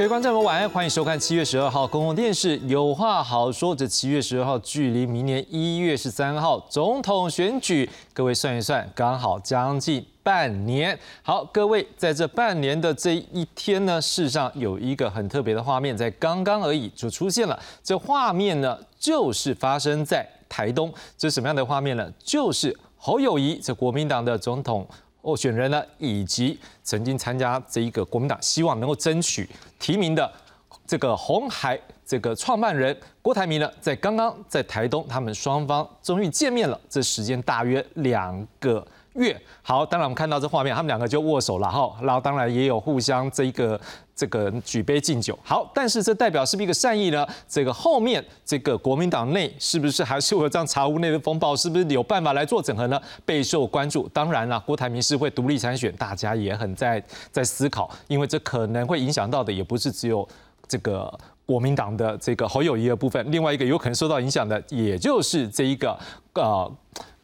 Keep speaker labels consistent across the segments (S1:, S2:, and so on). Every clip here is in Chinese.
S1: 各位观众朋友晚安，欢迎收看七月十二号公共电视有话好说。这七月十二号距离明年一月十三号总统选举，各位算一算，刚好将近半年。好，各位在这半年的这一天呢，事实上有一个很特别的画面，在刚刚而已就出现了。这画面呢，就是发生在台东。这什么样的画面呢？就是侯友谊，这国民党的总统。候选人呢，以及曾经参加这一个国民党希望能够争取提名的这个红海这个创办人郭台铭呢，在刚刚在台东，他们双方终于见面了，这时间大约两个。月好，当然我们看到这画面，他们两个就握手了哈，然后当然也有互相这一个这个举杯敬酒。好，但是这代表是不是一个善意呢？这个后面这个国民党内是不是还是会有这样茶壶内的风暴？是不是有办法来做整合呢？备受关注。当然了，郭台铭是会独立参选，大家也很在在思考，因为这可能会影响到的也不是只有这个国民党的这个侯友谊的部分，另外一个有可能受到影响的，也就是这一个呃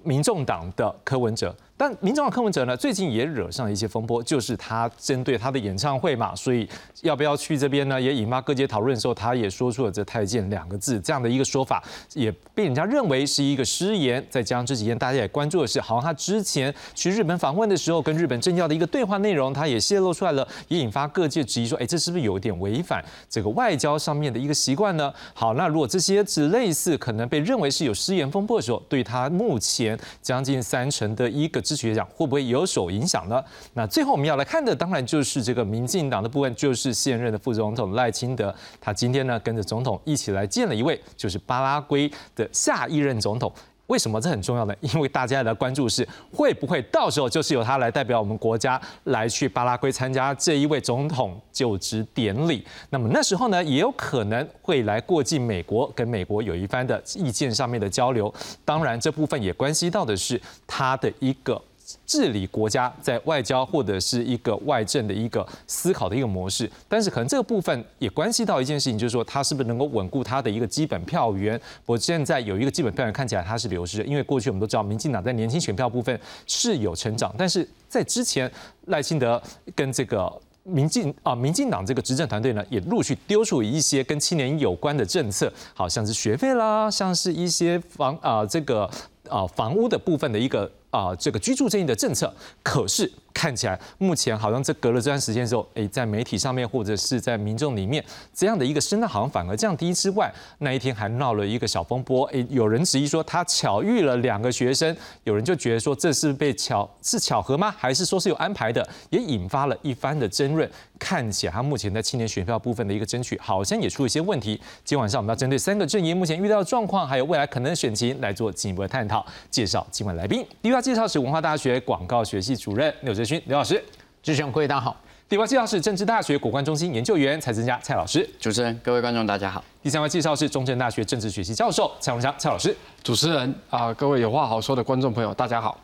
S1: 民众党的柯文哲。但民众党柯文哲呢，最近也惹上了一些风波，就是他针对他的演唱会嘛，所以要不要去这边呢，也引发各界讨论的时候，他也说出了这太监两个字这样的一个说法，也被人家认为是一个失言。再加上这几天大家也关注的是，好像他之前去日本访问的时候，跟日本政要的一个对话内容，他也泄露出来了，也引发各界质疑说，哎，这是不是有点违反这个外交上面的一个习惯呢？好，那如果这些只类似可能被认为是有失言风波的时候，对他目前将近三成的一个。支持讲会不会有所影响呢？那最后我们要来看的，当然就是这个民进党的部分，就是现任的副总统赖清德，他今天呢跟着总统一起来见了一位，就是巴拉圭的下一任总统。为什么这很重要呢？因为大家的关注是会不会到时候就是由他来代表我们国家来去巴拉圭参加这一位总统就职典礼。那么那时候呢，也有可能会来过境美国，跟美国有一番的意见上面的交流。当然，这部分也关系到的是他的一个。治理国家在外交或者是一个外政的一个思考的一个模式，但是可能这个部分也关系到一件事情，就是说他是不是能够稳固他的一个基本票源。我现在有一个基本票源看起来它是流失的，因为过去我们都知道民进党在年轻选票部分是有成长，但是在之前赖清德跟这个民进啊民进党这个执政团队呢，也陆续丢出一些跟青年有关的政策，好像是学费啦，像是一些房啊这个啊房屋的部分的一个。啊，这个居住正义的政策，可是。看起来目前好像这隔了这段时间之后，哎，在媒体上面或者是在民众里面这样的一个声浪好像反而降低之外，那一天还闹了一个小风波，哎，有人质疑说他巧遇了两个学生，有人就觉得说这是被巧是巧合吗？还是说是有安排的？也引发了一番的争论。看起来他目前在青年选票部分的一个争取，好像也出了一些问题。今晚上我们要针对三个阵营目前遇到的状况，还有未来可能的选情来做进一步的探讨。介绍今晚来宾，第一位介绍是文化大学广告学系主任刘哲。刘老师，
S2: 主持人各位大家好。
S1: 第二位介绍是政治大学国关中心研究员蔡增佳蔡老师。
S2: 主持人各位观众大家好。
S1: 第三位介绍是中正大学政治学系教授蔡荣祥蔡老师。
S3: 主持人啊，各位有话好说的观众朋友大家好。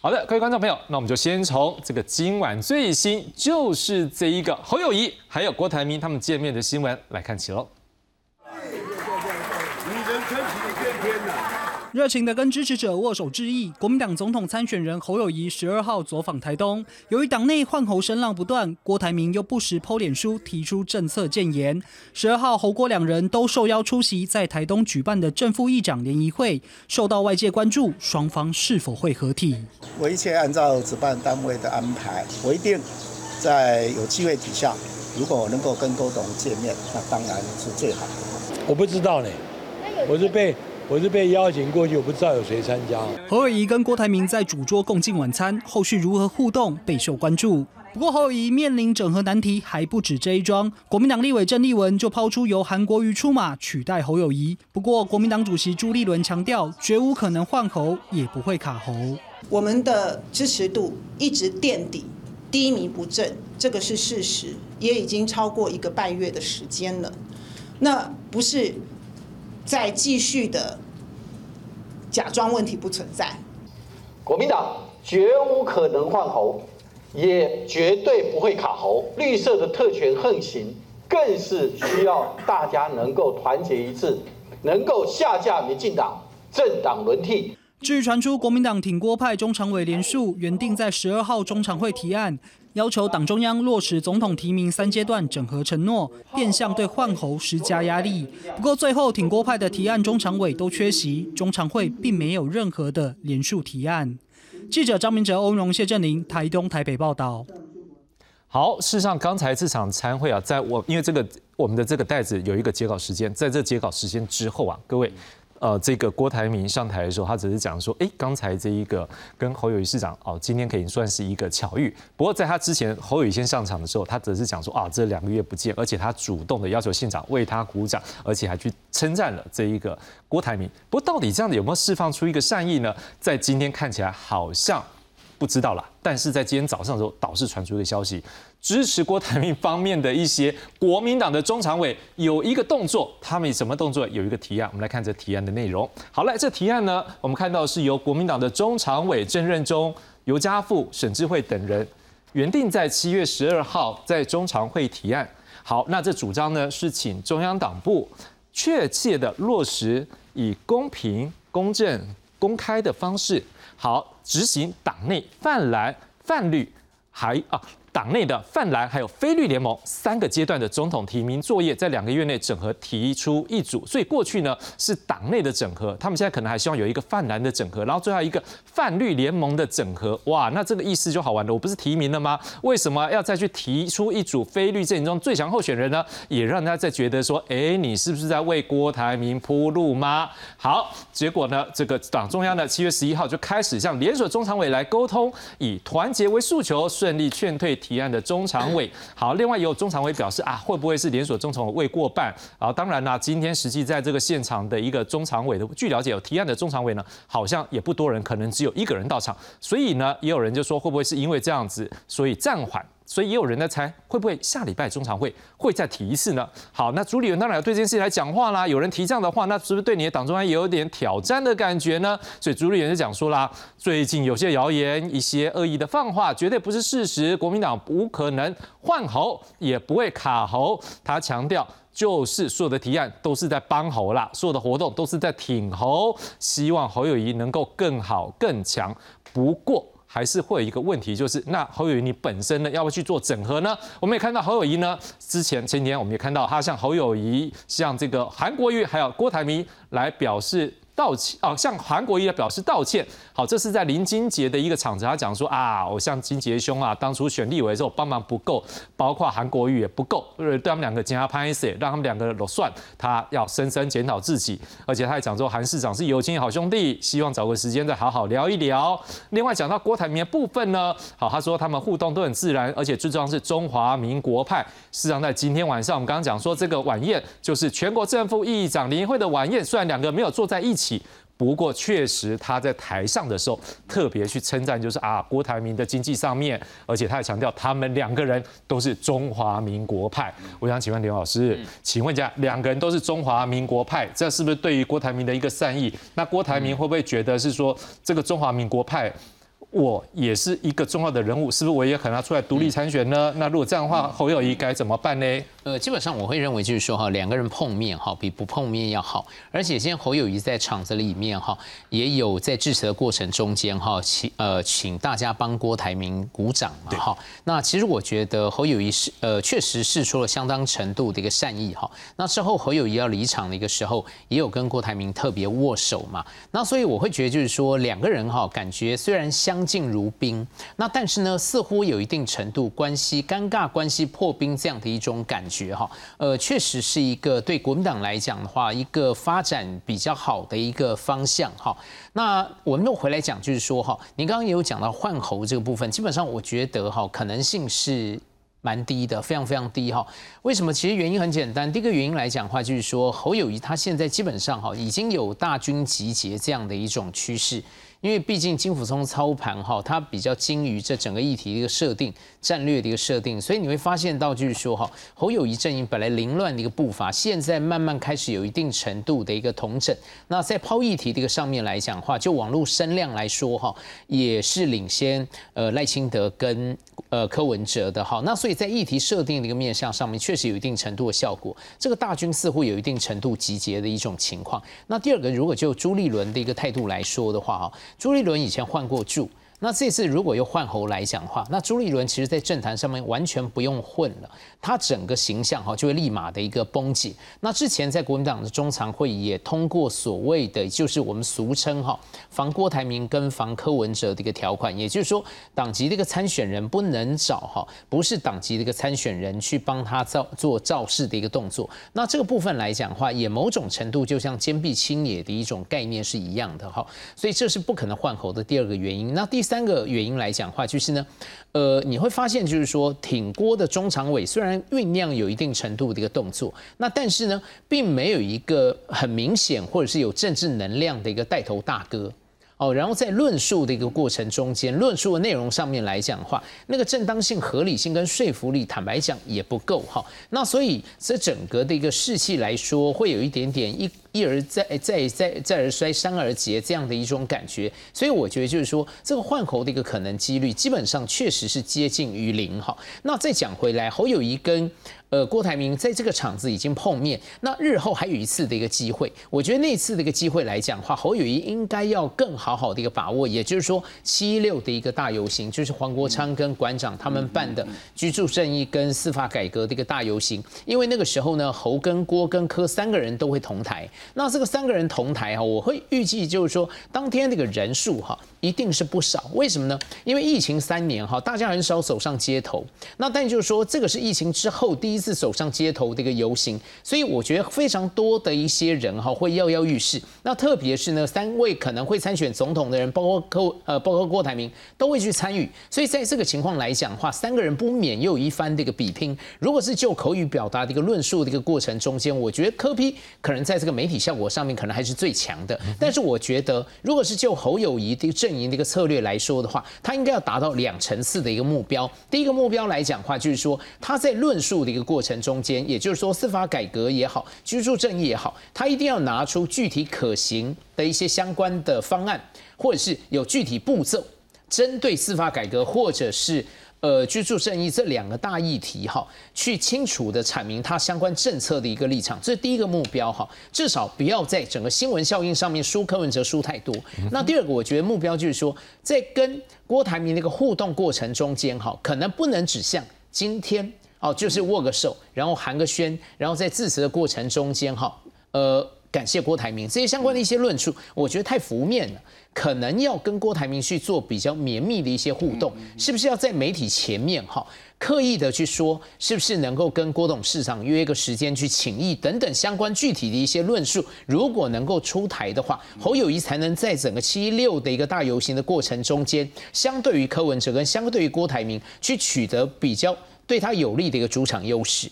S1: 好的，各位观众朋友，那我们就先从这个今晚最新，就是这一个侯友谊还有郭台铭他们见面的新闻来看起喽。
S4: 热情的跟支持者握手致意。国民党总统参选人侯友谊十二号走访台东，由于党内换候声浪不断，郭台铭又不时抛脸书提出政策建言。十二号侯郭两人都受邀出席在台东举办的正副议长联谊会，受到外界关注，双方是否会合体？
S5: 我一切按照主办单位的安排，我一定在有机会底下，如果我能够跟郭董见面，那当然是最好的。
S6: 我不知道呢，我是被。我是被邀请过去，我不知道有谁参加。
S4: 侯友谊跟郭台铭在主桌共进晚餐，后续如何互动备受关注。不过侯友谊面临整合难题还不止这一桩，国民党立委郑丽文就抛出由韩国瑜出马取代侯友谊。不过国民党主席朱立伦强调，绝无可能换侯，也不会卡侯。
S7: 我们的支持度一直垫底，低迷不振，这个是事实，也已经超过一个半月的时间了。那不是。再继续的假装问题不存在，
S8: 国民党绝无可能换猴，也绝对不会卡喉。绿色的特权横行，更是需要大家能够团结一致，能够下架民进党，政党轮替。
S4: 至于传出国民党挺郭派中常委连署原定在十二号中常会提案，要求党中央落实总统提名三阶段整合承诺，变相对换候施加压力。不过最后挺郭派的提案中常委都缺席，中常会并没有任何的连署提案。记者张明哲、欧荣、谢振林，台东、台北报道。
S1: 好，事实上刚才这场参会啊，在我因为这个我们的这个袋子有一个截稿时间，在这截稿时间之后啊，各位。呃，这个郭台铭上台的时候，他只是讲说，哎，刚才这一个跟侯友宜市长哦，今天可以算是一个巧遇。不过在他之前，侯友宜先上场的时候，他只是讲说啊，这两个月不见，而且他主动的要求县长为他鼓掌，而且还去称赞了这一个郭台铭。不过到底这样子有没有释放出一个善意呢？在今天看起来好像不知道了。但是在今天早上的时候，导致传出一个消息。支持郭台铭方面的一些国民党的中常委有一个动作，他们以什么动作？有一个提案，我们来看这提案的内容。好了，这提案呢，我们看到是由国民党的中常委郑任中、尤家富、沈智慧等人原定在七月十二号在中常会提案。好，那这主张呢是请中央党部确切的落实以公平、公正、公开的方式，好执行党内泛蓝、泛绿还啊。党内的泛蓝还有非绿联盟三个阶段的总统提名作业，在两个月内整合提出一组，所以过去呢是党内的整合，他们现在可能还希望有一个泛蓝的整合，然后最后一个泛绿联盟的整合。哇，那这个意思就好玩了，我不是提名了吗？为什么要再去提出一组非绿阵营中最强候选人呢？也让大家在觉得说，哎，你是不是在为郭台铭铺路吗？好，结果呢，这个党中央呢七月十一号就开始向联锁中常委来沟通，以团结为诉求，顺利劝退。提案的中常委好，另外也有中常委表示啊，会不会是连锁中常委未过半？啊，当然啦，今天实际在这个现场的一个中常委的，据了解有提案的中常委呢，好像也不多人，可能只有一个人到场，所以呢，也有人就说会不会是因为这样子，所以暂缓。所以也有人在猜，会不会下礼拜中常会会再提一次呢？好，那朱立伦当然要对这件事情来讲话啦。有人提这样的话，那是不是对你的党中央也有点挑战的感觉呢？所以朱立伦就讲说啦，最近有些谣言、一些恶意的放话，绝对不是事实。国民党不可能换猴，也不会卡猴。他强调，就是所有的提案都是在帮侯啦，所有的活动都是在挺侯，希望侯友谊能够更好更强。不过。还是会有一个问题，就是那侯友谊你本身呢，要不要去做整合呢？我们也看到侯友谊呢，之前前几天我们也看到他向侯友谊、向这个韩国瑜还有郭台铭来表示。道歉哦，向韩国瑜表示道歉。好，这是在林金杰的一个场子，他讲说啊，我向金杰兄啊，当初选立委的时候帮忙不够，包括韩国瑜也不够，对他们两个加拍摄，让他们两个都算，他要深深检讨自己。而且他还讲说，韩市长是友情好兄弟，希望找个时间再好好聊一聊。另外讲到郭台铭的部分呢，好，他说他们互动都很自然，而且最重要是中华民国派。事实上，在今天晚上，我们刚刚讲说这个晚宴就是全国政府议长联谊会的晚宴，虽然两个没有坐在一起。不过确实他在台上的时候特别去称赞，就是啊郭台铭的经济上面，而且他也强调他们两个人都是中华民国派。我想请问刘老师，请问一下，两个人都是中华民国派，这是不是对于郭台铭的一个善意？那郭台铭会不会觉得是说这个中华民国派？我也是一个重要的人物，是不是我也可能要出来独立参选呢？那如果这样的话，侯友谊该怎么办呢？
S2: 呃，基本上我会认为就是说哈，两个人碰面哈，比不碰面要好。而且现在侯友谊在场子里面哈，也有在致辞的过程中间哈，请呃请大家帮郭台铭鼓掌嘛哈。那其实我觉得侯友谊是呃确实是出了相当程度的一个善意哈。那之后侯友谊要离场的一个时候，也有跟郭台铭特别握手嘛。那所以我会觉得就是说两个人哈，感觉虽然相相敬如宾，那但是呢，似乎有一定程度关系尴尬、关系破冰这样的一种感觉哈。呃，确实是一个对国民党来讲的话，一个发展比较好的一个方向哈。那我们又回来讲，就是说哈，您刚刚也有讲到换候这个部分，基本上我觉得哈，可能性是。蛮低的，非常非常低哈。为什么？其实原因很简单。第一个原因来讲的话，就是说侯友谊他现在基本上哈已经有大军集结这样的一种趋势。因为毕竟金辅聪操盘哈，他比较精于这整个议题的一个设定、战略的一个设定，所以你会发现到就是说哈，侯友谊阵营本来凌乱的一个步伐，现在慢慢开始有一定程度的一个统整。那在抛议题的一个上面来讲话，就网络声量来说哈，也是领先呃赖清德跟呃柯文哲的哈。那所以在议题设定的一个面向上面，确实有一定程度的效果。这个大军似乎有一定程度集结的一种情况。那第二个，如果就朱立伦的一个态度来说的话哈。朱立伦以前换过柱。那这次如果又换侯来讲的话，那朱立伦其实在政坛上面完全不用混了，他整个形象哈就会立马的一个崩解。那之前在国民党的中常会也通过所谓的，就是我们俗称哈防郭台铭跟防柯文哲的一个条款，也就是说党籍的一个参选人不能找哈不是党籍的一个参选人去帮他造做造势的一个动作。那这个部分来讲话，也某种程度就像坚壁清野的一种概念是一样的哈，所以这是不可能换侯的第二个原因。那第三个原因来讲话，就是呢，呃，你会发现，就是说，挺郭的中常委虽然然酝酿有一定程度的一个动作，那但是呢，并没有一个很明显或者是有政治能量的一个带头大哥。哦，然后在论述的一个过程中间，论述的内容上面来讲的话，那个正当性、合理性跟说服力，坦白讲也不够哈。那所以这整个的一个士气来说，会有一点点一一而再、再再再而衰、三而竭这样的一种感觉。所以我觉得就是说，这个换侯的一个可能几率，基本上确实是接近于零哈。那再讲回来，侯友谊跟。呃，郭台铭在这个场子已经碰面，那日后还有一次的一个机会，我觉得那次的一个机会来讲的话，侯友谊应该要更好好的一个把握，也就是说七六的一个大游行，就是黄国昌跟馆长他们办的居住正义跟司法改革的一个大游行，因为那个时候呢，侯跟郭跟柯三个人都会同台，那这个三个人同台哈，我会预计就是说当天那个人数哈。一定是不少，为什么呢？因为疫情三年哈，大家很少走上街头。那但就是说，这个是疫情之后第一次走上街头的一个游行，所以我觉得非常多的一些人哈会跃跃欲试。那特别是呢，三位可能会参选总统的人，包括柯呃，包括郭台铭都会去参与。所以在这个情况来讲的话，三个人不免又有一番的一个比拼。如果是就口语表达的一个论述的一个过程中间，我觉得柯批可能在这个媒体效果上面可能还是最强的。但是我觉得，如果是就侯友谊的阵营的一个策略来说的话，他应该要达到两层次的一个目标。第一个目标来讲的话，就是说他在论述的一个过程中间，也就是说司法改革也好，居住正义也好，他一定要拿出具体可行的一些相关的方案，或者是有具体步骤，针对司法改革或者是。呃，居住正义这两个大议题哈，去清楚的阐明它相关政策的一个立场，这是第一个目标哈，至少不要在整个新闻效应上面输柯文哲输太多。那第二个，我觉得目标就是说，在跟郭台铭那个互动过程中间哈，可能不能指向今天哦，就是握个手，然后寒个暄，然后在致辞的过程中间哈，呃，感谢郭台铭这些相关的一些论述，我觉得太浮面了。可能要跟郭台铭去做比较绵密的一些互动，是不是要在媒体前面哈，刻意的去说，是不是能够跟郭董事长约一个时间去请益等等相关具体的一些论述，如果能够出台的话，侯友谊才能在整个七六的一个大游行的过程中间，相对于柯文哲跟相对于郭台铭，去取得比较对他有利的一个主场优势。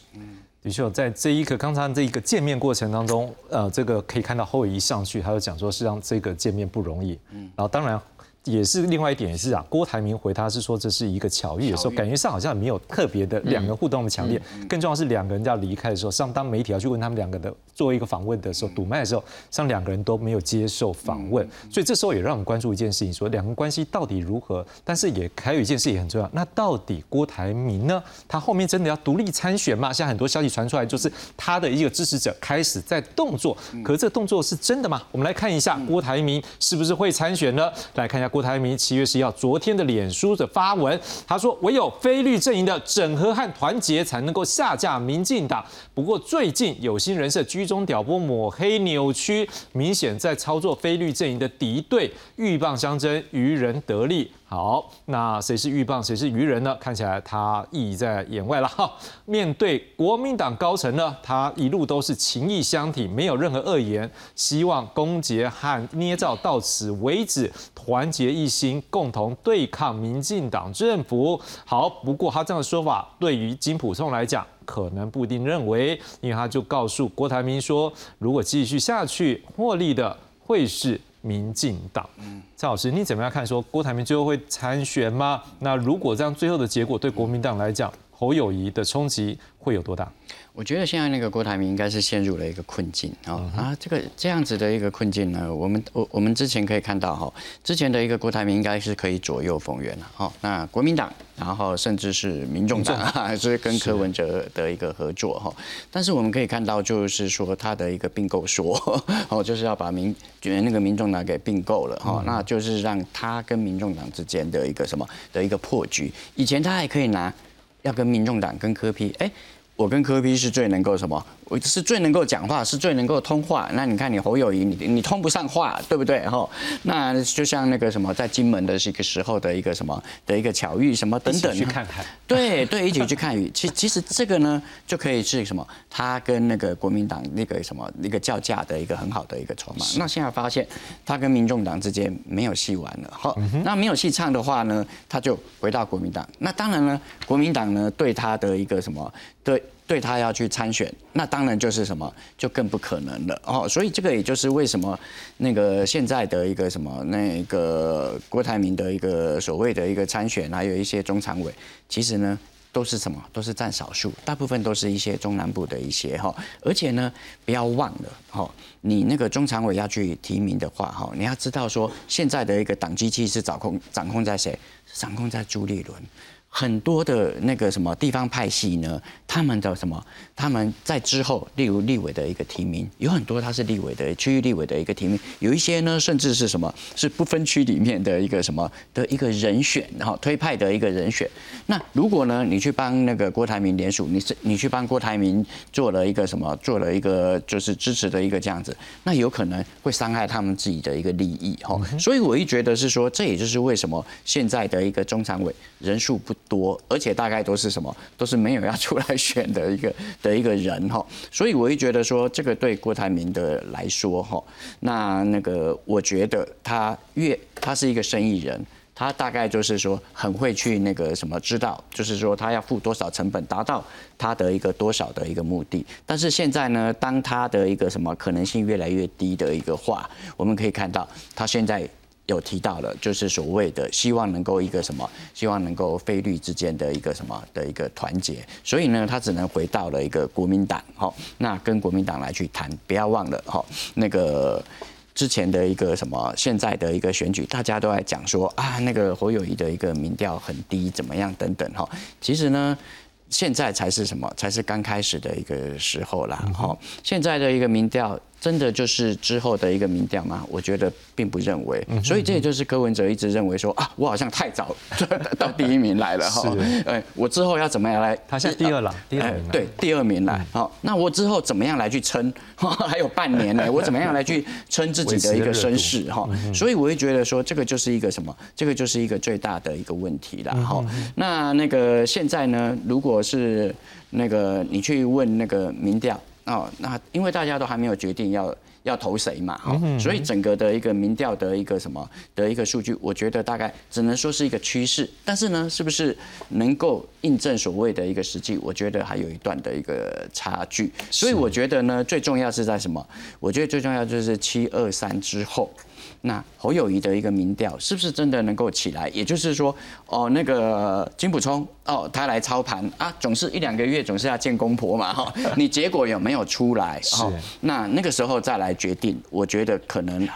S1: 的确，在这一个刚才这一个见面过程当中，呃，这个可以看到后一上去，他就讲说，是让这个见面不容易。嗯，然后当然。也是另外一点，也是啊。郭台铭回他是说这是一个巧遇的时候，感觉上好像没有特别的两个互动的强烈。更重要是两个人要离开的时候，上当媒体要去问他们两个的做一个访问的时候，堵麦的时候，上两个人都没有接受访问。所以这时候也让我们关注一件事情，说两个关系到底如何？但是也还有一件事也很重要，那到底郭台铭呢？他后面真的要独立参选吗？现在很多消息传出来，就是他的一个支持者开始在动作。可是这个动作是真的吗？我们来看一下郭台铭是不是会参选呢？来看一下。郭台铭七月十一号昨天的脸书的发文，他说：“唯有非律阵营的整合和团结，才能够下架民进党。”不过最近有心人士居中挑拨、抹黑、扭曲，明显在操作非律阵营的敌对，鹬蚌相争，渔人得利。好，那谁是鹬蚌，谁是渔人呢？看起来他意在眼外了哈。面对国民党高层呢，他一路都是情义相挺，没有任何恶言，希望攻讦和捏造到此为止，团结一心，共同对抗民进党政府。好，不过他这样的说法，对于金普聪来讲，可能不一定认为，因为他就告诉郭台铭说，如果继续下去，获利的会是民进党。嗯。蔡老师，你怎么样看？说郭台铭最后会参选吗？那如果这样，最后的结果对国民党来讲，侯友谊的冲击会有多大？
S9: 我觉得现在那个郭台铭应该是陷入了一个困境啊啊，这个这样子的一个困境呢，我们我我们之前可以看到哈，之前的一个郭台铭应该是可以左右逢源了哈。那国民党，然后甚至是民众党，还 是跟柯文哲的一个合作哈。但是我们可以看到，就是说他的一个并购说哦，就是要把民那个民众党给并购了哈，那就是让他跟民众党之间的一个什么的一个破局。以前他还可以拿要跟民众党跟柯批哎。我跟柯 P 是最能够什么？我是最能够讲话，是最能够通话。那你看你侯友谊，你你通不上话，对不对？哈，那就像那个什么，在金门的这个时候的一个什么的一个巧遇，什么等等。
S1: 去看看。
S9: 对对，一起去看雨。其其实这个呢，就可以是什么？他跟那个国民党那个什么一个叫价的一个很好的一个筹码。那现在发现他跟民众党之间没有戏玩了。好，那没有戏唱的话呢，他就回到国民党。那当然呢，国民党呢对他的一个什么对。对他要去参选，那当然就是什么，就更不可能了哦。所以这个也就是为什么那个现在的一个什么那个郭台铭的一个所谓的一个参选，还有一些中常委，其实呢都是什么，都是占少数，大部分都是一些中南部的一些哈。而且呢，不要忘了哈，你那个中常委要去提名的话哈，你要知道说现在的一个党机器是掌控掌控在谁？掌控在朱立伦。很多的那个什么地方派系呢，他们的什么，他们在之后，例如立委的一个提名，有很多他是立委的区域立委的一个提名，有一些呢，甚至是什么，是不分区里面的一个什么的一个人选，然后推派的一个人选。那如果呢，你去帮那个郭台铭联署，你是你去帮郭台铭做了一个什么，做了一个就是支持的一个这样子，那有可能会伤害他们自己的一个利益哈。所以我一觉得是说，这也就是为什么现在的一个中常委人数不。多，而且大概都是什么，都是没有要出来选的一个的一个人哈，所以我会觉得说，这个对郭台铭的来说哈，那那个我觉得他越他是一个生意人，他大概就是说很会去那个什么知道，就是说他要付多少成本达到他的一个多少的一个目的。但是现在呢，当他的一个什么可能性越来越低的一个话，我们可以看到他现在。有提到了，就是所谓的希望能够一个什么，希望能够菲律之间的一个什么的一个团结，所以呢，他只能回到了一个国民党，好，那跟国民党来去谈，不要忘了，哈，那个之前的一个什么，现在的一个选举，大家都在讲说啊，那个侯友谊的一个民调很低，怎么样等等，哈，其实呢。现在才是什么？才是刚开始的一个时候啦。好，现在的一个民调，真的就是之后的一个民调吗？我觉得并不认为。所以这也就是柯文哲一直认为说啊，我好像太早 到第一名来了哈。哎，我之后要怎么样来？
S1: 他现在第二了，第二名。
S9: 对，第二名来。好，那我之后怎么样来去撑？还有半年呢，我怎么样来去撑自己的一个身世？哈，所以我会觉得说，这个就是一个什么？这个就是一个最大的一个问题了。哈，那那个现在呢，如果是那个你去问那个民调哦，那因为大家都还没有决定要要投谁嘛，哈，所以整个的一个民调的一个什么的一个数据，我觉得大概只能说是一个趋势，但是呢，是不是能够印证所谓的一个实际，我觉得还有一段的一个差距。所以我觉得呢，最重要是在什么？我觉得最重要就是七二三之后。那侯友谊的一个民调是不是真的能够起来？也就是说，哦，那个金普聪哦，他来操盘啊，总是一两个月总是要见公婆嘛哈。你结果有没有出来？是。那那个时候再来决定，我觉得可能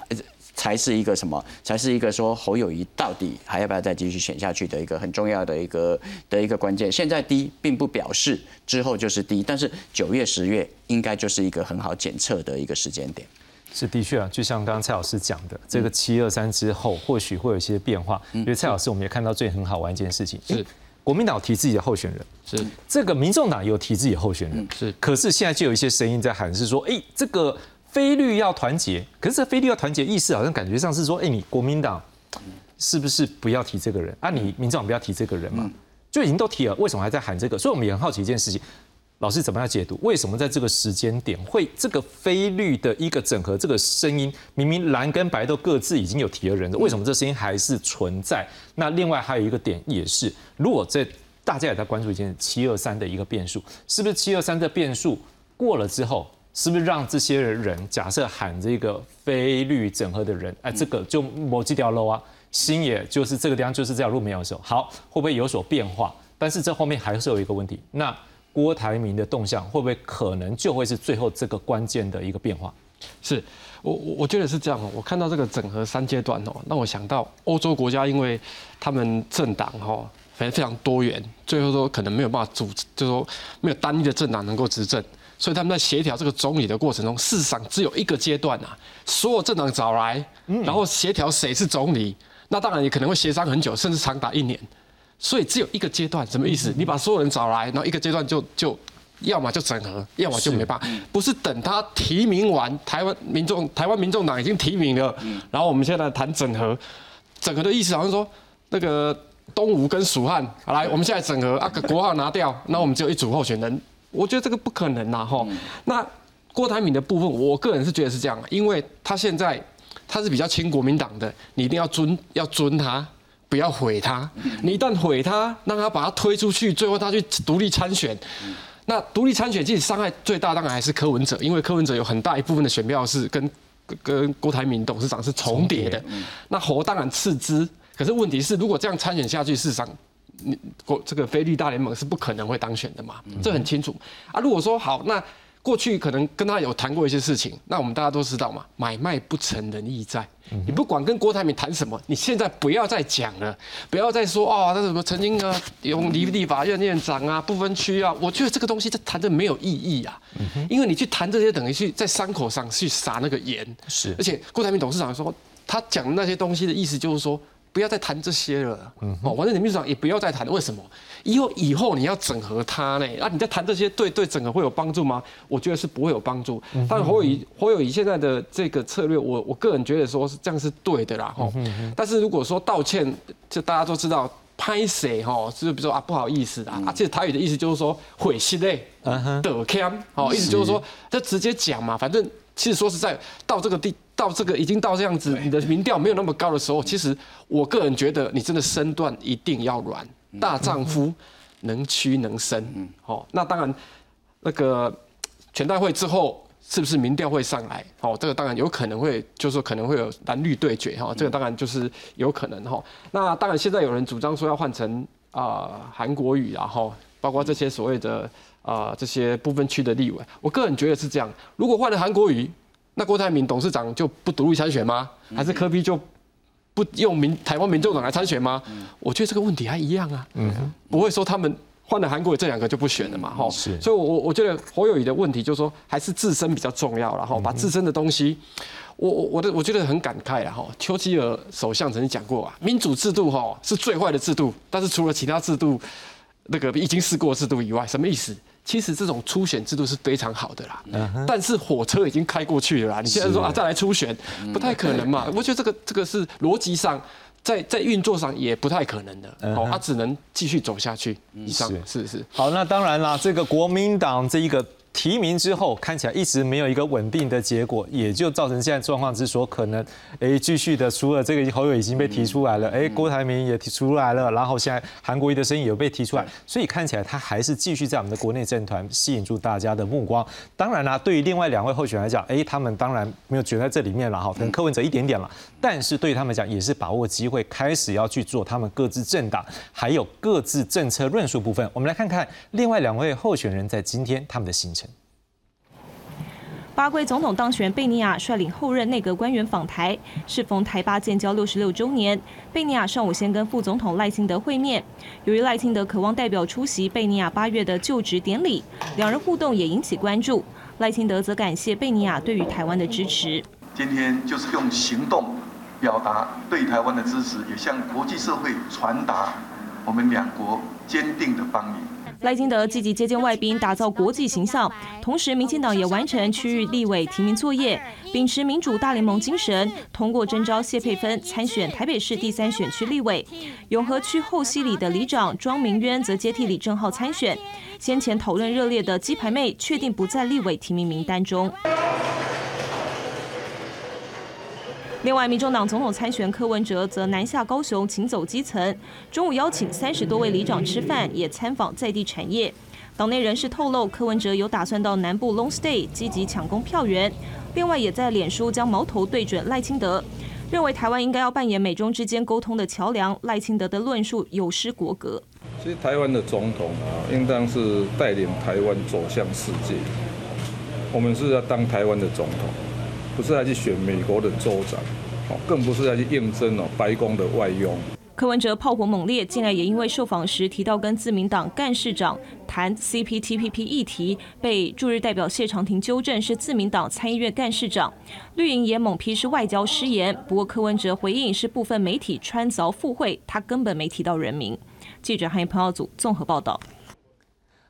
S9: 才是一个什么？才是一个说侯友谊到底还要不要再继续选下去的一个很重要的一个的一个关键。现在低并不表示之后就是低，但是九月、十月应该就是一个很好检测的一个时间点。
S1: 是的确啊，就像刚刚蔡老师讲的，这个七二三之后或许会有一些变化。因为蔡老师，我们也看到最很好玩一件事情是，国民党提自己的候选人，
S2: 是
S1: 这个民众党有提自己的候选人，
S2: 是。
S1: 可是现在就有一些声音在喊，是说，哎，这个非律要团结，可是这非律要团结意思好像感觉上是说，哎，你国民党是不是不要提这个人啊？你民众党不要提这个人嘛？就已经都提了，为什么还在喊这个？所以我们也很好奇一件事情。老师怎么样解读？为什么在这个时间点会这个非绿的一个整合？这个声音明明蓝跟白都各自已经有提了人了，为什么这声音还是存在？那另外还有一个点也是，如果在大家也在关注一件七二三的一个变数，是不是七二三的变数过了之后，是不是让这些人假设喊这个非绿整合的人，哎，这个就某几条路啊，新野就是这个地方就是这条路没有的时候，好，会不会有所变化？但是这后面还是有一个问题，那郭台铭的动向会不会可能就会是最后这个关键的一个变化？
S3: 是我我我觉得是这样哦，我看到这个整合三阶段哦，那我想到欧洲国家，因为他们政党哈非非常多元，最后都可能没有办法组，就说没有单一的政党能够执政，所以他们在协调这个总理的过程中，事实上只有一个阶段啊，所有政党找来，然后协调谁是总理，那当然也可能会协商很久，甚至长达一年，所以只有一个阶段，什么意思？你把所有人找来，然后一个阶段就就。要么就整合，要么就没办法。不是等他提名完，台湾民众台湾民众党已经提名了，然后我们现在谈整合。整合的意思好像说，那个东吴跟蜀汉，来，我们现在整合啊，国号拿掉，那我们只有一组候选人。我觉得这个不可能呐，哈。那郭台铭的部分，我个人是觉得是这样，因为他现在他是比较亲国民党的，你一定要尊要尊他，不要毁他。你一旦毁他，让他把他推出去，最后他去独立参选。那独立参选，其实伤害最大，当然还是柯文哲，因为柯文哲有很大一部分的选票是跟跟郭台铭董事长是重叠的。那侯当然次之，可是问题是，如果这样参选下去，事实上，你国这个菲律大联盟是不可能会当选的嘛？这很清楚啊。如果说好，那。过去可能跟他有谈过一些事情，那我们大家都知道嘛，买卖不成仁义在。你不管跟郭台铭谈什么，你现在不要再讲了，不要再说哦，那什么曾经啊，用立立法院院长啊，不分区啊，我觉得这个东西在谈的没有意义啊，因为你去谈这些，等于去在伤口上去撒那个盐。
S1: 是，
S3: 而且郭台铭董事长说，他讲的那些东西的意思就是说。不要再谈这些了，哦，反正你秘书长也不要再谈了。为什么？以后以后你要整合他呢？啊，你在谈这些对对整合会有帮助吗？我觉得是不会有帮助。但侯友谊侯友谊现在的这个策略，我我个人觉得说是这样是对的啦，哈。但是如果说道歉，就大家都知道拍谁哈，就是比如说啊不好意思啊，啊，其实台语的意思就是说悔心嘞，得 cam，哦，意思就是说就直接讲嘛，反正。其实说实在，到这个地，到这个已经到这样子，你的民调没有那么高的时候，其实我个人觉得你真的身段一定要软，大丈夫能屈能伸。嗯，好，那当然，那个全代会之后是不是民调会上来？哦，这个当然有可能会，就是说可能会有蓝绿对决哈，这个当然就是有可能哈。那当然现在有人主张说要换成啊韩国语，然后包括这些所谓的。啊，这些部分区的立委，我个人觉得是这样。如果换了韩国瑜，那郭台铭董事长就不独立参选吗？还是柯比就不用民台湾民众党来参选吗？我觉得这个问题还一样啊。嗯，不会说他们换了韩国瑜这两个就不选了嘛？哈，是。所以，我我我觉得侯友谊的问题就是说，还是自身比较重要了哈。把自身的东西，我我我的我觉得很感慨啊哈。丘吉尔首相曾经讲过啊，民主制度哈是最坏的制度，但是除了其他制度那个已经试过制度以外，什么意思？其实这种初选制度是非常好的啦，但是火车已经开过去了啦。你现在说啊，再来初选，不太可能嘛？我觉得这个这个是逻辑上，在在运作上也不太可能的。哦，他只能继续走下去。以上是是。
S1: 好，那当然啦，这个国民党这一个。提名之后看起来一直没有一个稳定的结果，也就造成现在状况之所可能，哎，继续的除了这个侯友已经被提出来了，哎，郭台铭也提出来了，然后现在韩国瑜的声音也被提出来，所以看起来他还是继续在我们的国内政团吸引住大家的目光。当然啦，对于另外两位候选人来讲，哎，他们当然没有卷在这里面了哈，可能柯文哲一点点了，但是对于他们讲也是把握机会，开始要去做他们各自政党还有各自政策论述部分。我们来看看另外两位候选人在今天他们的行程。
S10: 巴圭总统当选贝尼亚率领后任内阁官员访台，适逢台巴建交六十六周年。贝尼亚上午先跟副总统赖清德会面，由于赖清德渴望代表出席贝尼亚八月的就职典礼，两人互动也引起关注。赖清德则感谢贝尼亚对于台湾的支持。
S11: 今天就是用行动表达对台湾的支持，也向国际社会传达我们两国坚定的方意。
S10: 赖金德积极接见外宾，打造国际形象。同时，民进党也完成区域立委提名作业，秉持民主大联盟精神，通过征召谢佩芬参选台北市第三选区立委。永和区后溪里的里长庄明渊则接替李正浩参选。先前讨论热烈的鸡排妹，确定不在立委提名名单中。另外，民众党总统参选柯文哲则南下高雄，请走基层。中午邀请三十多位里长吃饭，也参访在地产业。党内人士透露，柯文哲有打算到南部 long stay，积极抢攻票源。另外，也在脸书将矛头对准赖清德，认为台湾应该要扮演美中之间沟通的桥梁。赖清德的论述有失国格。
S12: 其实台湾的总统啊，应当是带领台湾走向世界。我们是要当台湾的总统，不是要去选美国的州长，哦，更不是要去应征哦白宫的外佣。
S10: 柯文哲炮火猛烈，近来也因为受访时提到跟自民党干事长谈 CPTPP 议题，被驻日代表谢长廷纠正是自民党参议院干事长。绿营也猛批是外交失言，不过柯文哲回应是部分媒体穿凿附会，他根本没提到人名。记者韩朋友组综合报道。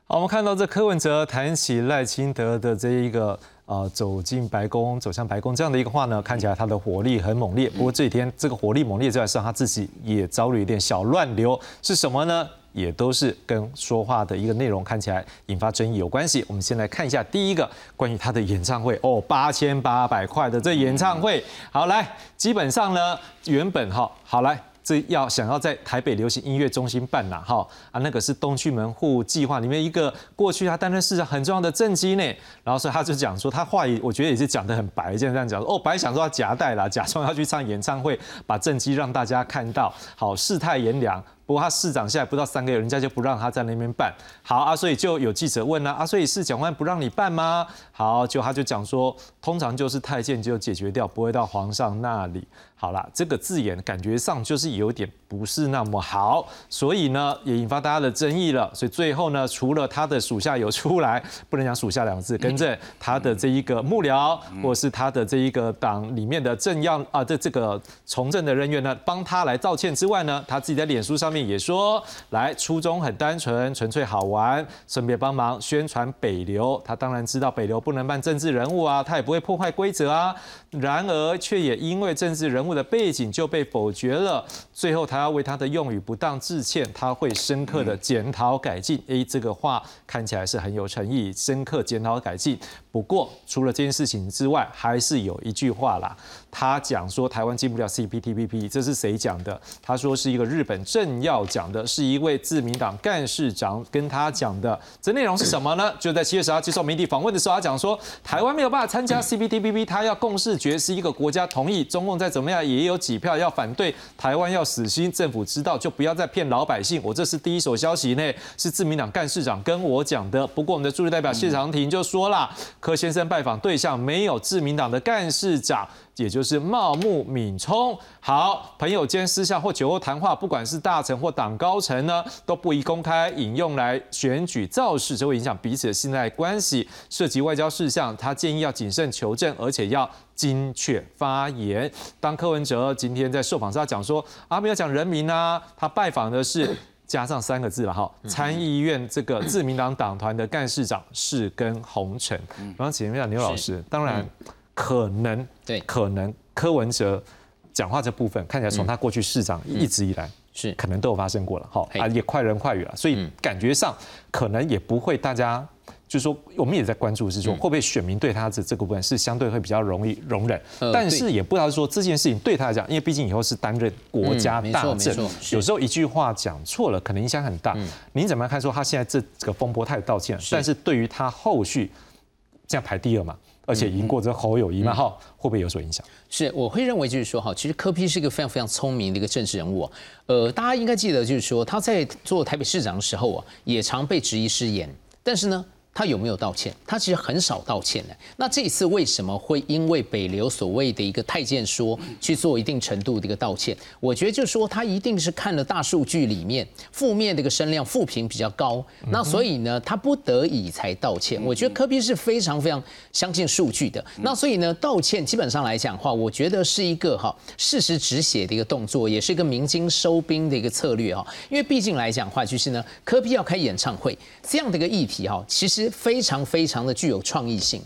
S1: 好，我们看到这柯文哲谈起赖清德的这一个呃走进白宫、走向白宫这样的一个话呢，看起来他的火力很猛烈。不过这几天这个火力猛烈之外，上他自己也遭遇一点小乱流，是什么呢？也都是跟说话的一个内容看起来引发争议有关系。我们先来看一下第一个关于他的演唱会哦，八千八百块的这演唱会。好，来，基本上呢，原本哈，好来。这要想要在台北流行音乐中心办呐，哈啊，那个是东区门户计划里面一个过去他担任市长很重要的政绩呢。然后所以他就讲说，他话也我觉得也是讲得很白，这样这样讲哦，本来想说要夹带啦，假装要去唱演唱会，把政绩让大家看到，好世态炎凉。不过他市长下来不到三个月，人家就不让他在那边办。好啊，所以就有记者问啊，啊，所以市长官不让你办吗？好，就他就讲说，通常就是太监就解决掉，不会到皇上那里。好了，这个字眼感觉上就是有点不是那么好，所以呢也引发大家的争议了。所以最后呢，除了他的属下有出来，不能讲属下两个字，跟着他的这一个幕僚，或者是他的这一个党里面的政要啊这这个从政的人员呢，帮他来道歉之外呢，他自己在脸书上面也说，来初衷很单纯，纯粹好玩，顺便帮忙宣传北流。他当然知道北流不能办政治人物啊，他也不会破坏规则啊。然而却也因为政治人物的背景就被否决了。最后他要为他的用语不当致歉，他会深刻的检讨改进。诶，这个话看起来是很有诚意，深刻检讨改进。不过除了这件事情之外，还是有一句话啦。他讲说台湾进不了 CPTPP，这是谁讲的？他说是一个日本政要讲的，是一位自民党干事长跟他讲的。这内容是什么呢？就在七月十号接受媒体访问的时候，他讲说台湾没有办法参加 CPTPP，他要共识决是一个国家同意，中共再怎么样也有几票要反对，台湾要死心，政府知道就不要再骗老百姓。我这是第一手消息呢，是自民党干事长跟我讲的。不过我们的助理代表谢长廷就说了，柯先生拜访对象没有自民党的干事长。也就是茂木敏充，好朋友间私下或酒后谈话，不管是大臣或党高层呢，都不宜公开引用来选举造势，这会影响彼此的信赖关系，涉及外交事项，他建议要谨慎求证，而且要精确发言。当柯文哲今天在受访时，他讲说啊，不要讲人民啊，他拜访的是加上三个字了哈，参议院这个自民党党团的干事长是跟洪成。然后请问一下牛老师，当然。可能
S2: 对，
S1: 可能柯文哲讲话这部分看起来从他过去市长一直以来
S2: 是。
S1: 可能都有发生过了，哈啊也快人快语了，所以感觉上可能也不会大家就是说我们也在关注是说会不会选民对他的这个部分是相对会比较容易容忍，但是也不知道说这件事情对他来讲，因为毕竟以后是担任国家大政，有时候一句话讲错了可能影响很大。您怎么样看说他现在这这个风波他有道歉，但是对于他后续这样排第二嘛？而且赢过这侯友谊嘛，哈，会不会有所影响？
S2: 是，我会认为就是说，哈，其实柯批是一个非常非常聪明的一个政治人物。呃，大家应该记得，就是说他在做台北市长的时候啊，也常被质疑失言，但是呢。他有没有道歉？他其实很少道歉的。那这一次为什么会因为北流所谓的一个太监说去做一定程度的一个道歉？我觉得就是说他一定是看了大数据里面负面的一个声量负评比较高，那所以呢他不得已才道歉。我觉得科比是非常非常相信数据的。那所以呢道歉基本上来讲话，我觉得是一个哈事实止血的一个动作，也是一个鸣金收兵的一个策略哈。因为毕竟来讲话就是呢科比要开演唱会这样的一个议题哈，其实。非常非常的具有创意性，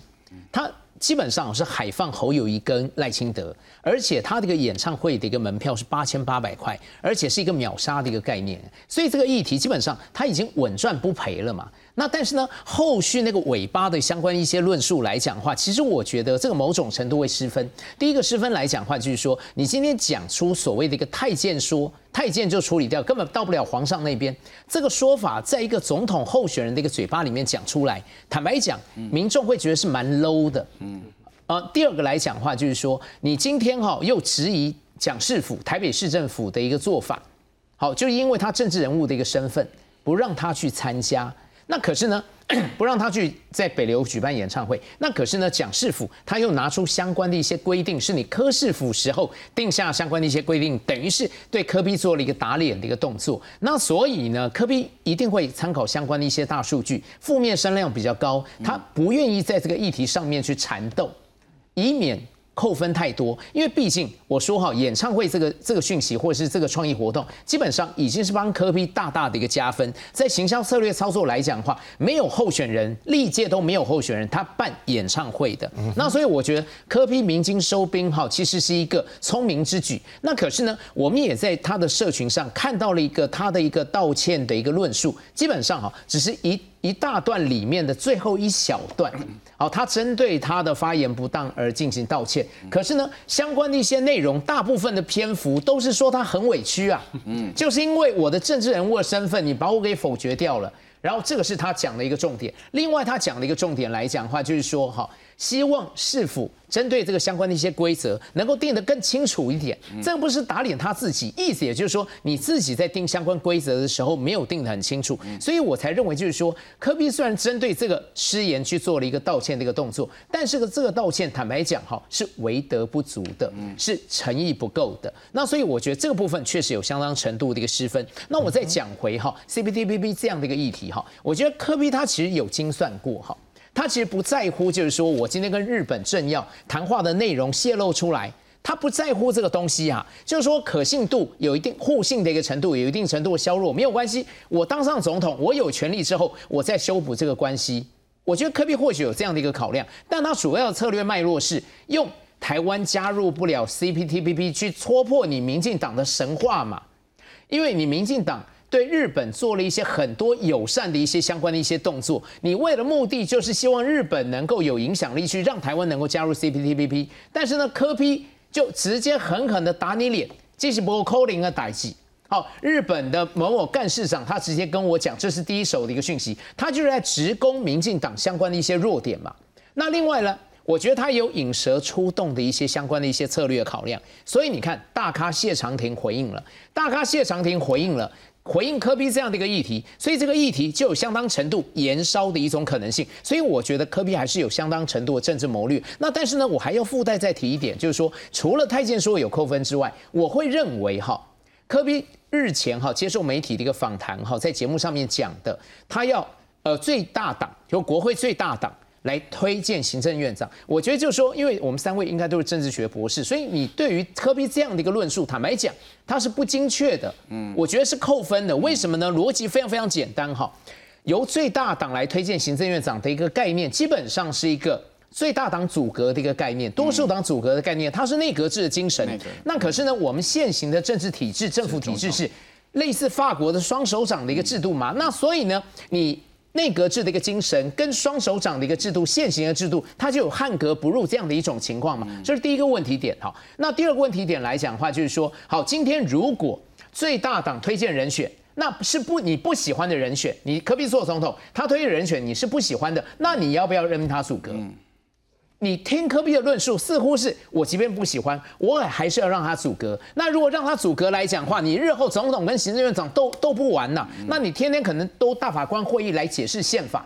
S2: 他基本上是海放侯友谊跟赖清德，而且他这个演唱会的一个门票是八千八百块，而且是一个秒杀的一个概念，所以这个议题基本上他已经稳赚不赔了嘛。那但是呢，后续那个尾巴的相关一些论述来讲的话，其实我觉得这个某种程度会失分。第一个失分来讲的话，就是说你今天讲出所谓的一个太监说，太监就处理掉，根本到不了皇上那边。这个说法在一个总统候选人的一个嘴巴里面讲出来，坦白讲，民众会觉得是蛮 low 的。嗯。呃，第二个来讲的话，就是说你今天哈又质疑蒋市府、台北市政府的一个做法，好，就因为他政治人物的一个身份，不让他去参加。那可是呢，不让他去在北流举办演唱会。那可是呢，蒋市府他又拿出相关的一些规定，是你柯市府时候定下相关的一些规定，等于是对柯比做了一个打脸的一个动作。那所以呢，柯比一定会参考相关的一些大数据，负面声量比较高，他不愿意在这个议题上面去缠斗，以免。扣分太多，因为毕竟我说哈，演唱会这个这个讯息或者是这个创意活动，基本上已经是帮科比大大的一个加分。在行销策略操作来讲的话，没有候选人，历届都没有候选人，他办演唱会的。那所以我觉得科比明金收兵哈，其实是一个聪明之举。那可是呢，我们也在他的社群上看到了一个他的一个道歉的一个论述，基本上哈，只是一。一大段里面的最后一小段，好，他针对他的发言不当而进行道歉。可是呢，相关的一些内容，大部分的篇幅都是说他很委屈啊，嗯，就是因为我的政治人物的身份，你把我给否决掉了。然后这个是他讲的一个重点。另外，他讲的一个重点来讲的话，就是说，哈，希望是否。针对这个相关的一些规则，能够定得更清楚一点，这不是打脸他自己，意思也就是说，你自己在定相关规则的时候没有定得很清楚，所以我才认为就是说，科比虽然针对这个失言去做了一个道歉的一个动作，但是个这个道歉，坦白讲哈，是为德不足的，是诚意不够的。那所以我觉得这个部分确实有相当程度的一个失分。那我再讲回哈，CPTPP 这样的一个议题哈，我觉得科比他其实有精算过哈。他其实不在乎，就是说我今天跟日本政要谈话的内容泄露出来，他不在乎这个东西啊，就是说可信度有一定互信的一个程度，有一定程度的削弱，没有关系。我当上总统，我有权利之后，我再修补这个关系。我觉得科比或许有这样的一个考量，但他主要的策略脉络是用台湾加入不了 CPTPP 去戳破你民进党的神话嘛，因为你民进党。对日本做了一些很多友善的一些相关的一些动作，你为了目的就是希望日本能够有影响力，去让台湾能够加入 CPTPP。但是呢，科批就直接狠狠的打你脸，这是不扣零的代际。好，日本的某某干事长他直接跟我讲，这是第一手的一个讯息，他就是在直攻民进党相关的一些弱点嘛。那另外呢，我觉得他有引蛇出洞的一些相关的一些策略考量。所以你看，大咖谢长廷回应了，大咖谢长廷回应了。回应科比这样的一个议题，所以这个议题就有相当程度延烧的一种可能性。所以我觉得科比还是有相当程度的政治谋略。那但是呢，我还要附带再提一点，就是说，除了太监说有扣分之外，我会认为哈，科比日前哈接受媒体的一个访谈哈，在节目上面讲的，他要呃最大党，就国会最大党。来推荐行政院长，我觉得就是说，因为我们三位应该都是政治学博士，所以你对于科比这样的一个论述，坦白讲，它是不精确的。嗯，我觉得是扣分的。为什么呢？逻辑非常非常简单哈，由最大党来推荐行政院长的一个概念，基本上是一个最大党阻隔的一个概念，多数党阻隔的概念，它是内阁制的精神。那可是呢，我们现行的政治体制、政府体制是类似法国的双手掌的一个制度嘛？那所以呢，你。内阁制的一个精神跟双手掌的一个制度，现行的制度，它就有汉格不入这样的一种情况嘛？这是第一个问题点。哈，那第二个问题点来讲的话，就是说，好，今天如果最大党推荐人选，那是不你不喜欢的人选，你可比做总统，他推荐人选你是不喜欢的，那你要不要任命他阻隔？你听科比的论述，似乎是我即便不喜欢，我也还是要让他阻隔。那如果让他阻隔来讲话，你日后总统跟行政院长都都不完了，那你天天可能都大法官会议来解释宪法。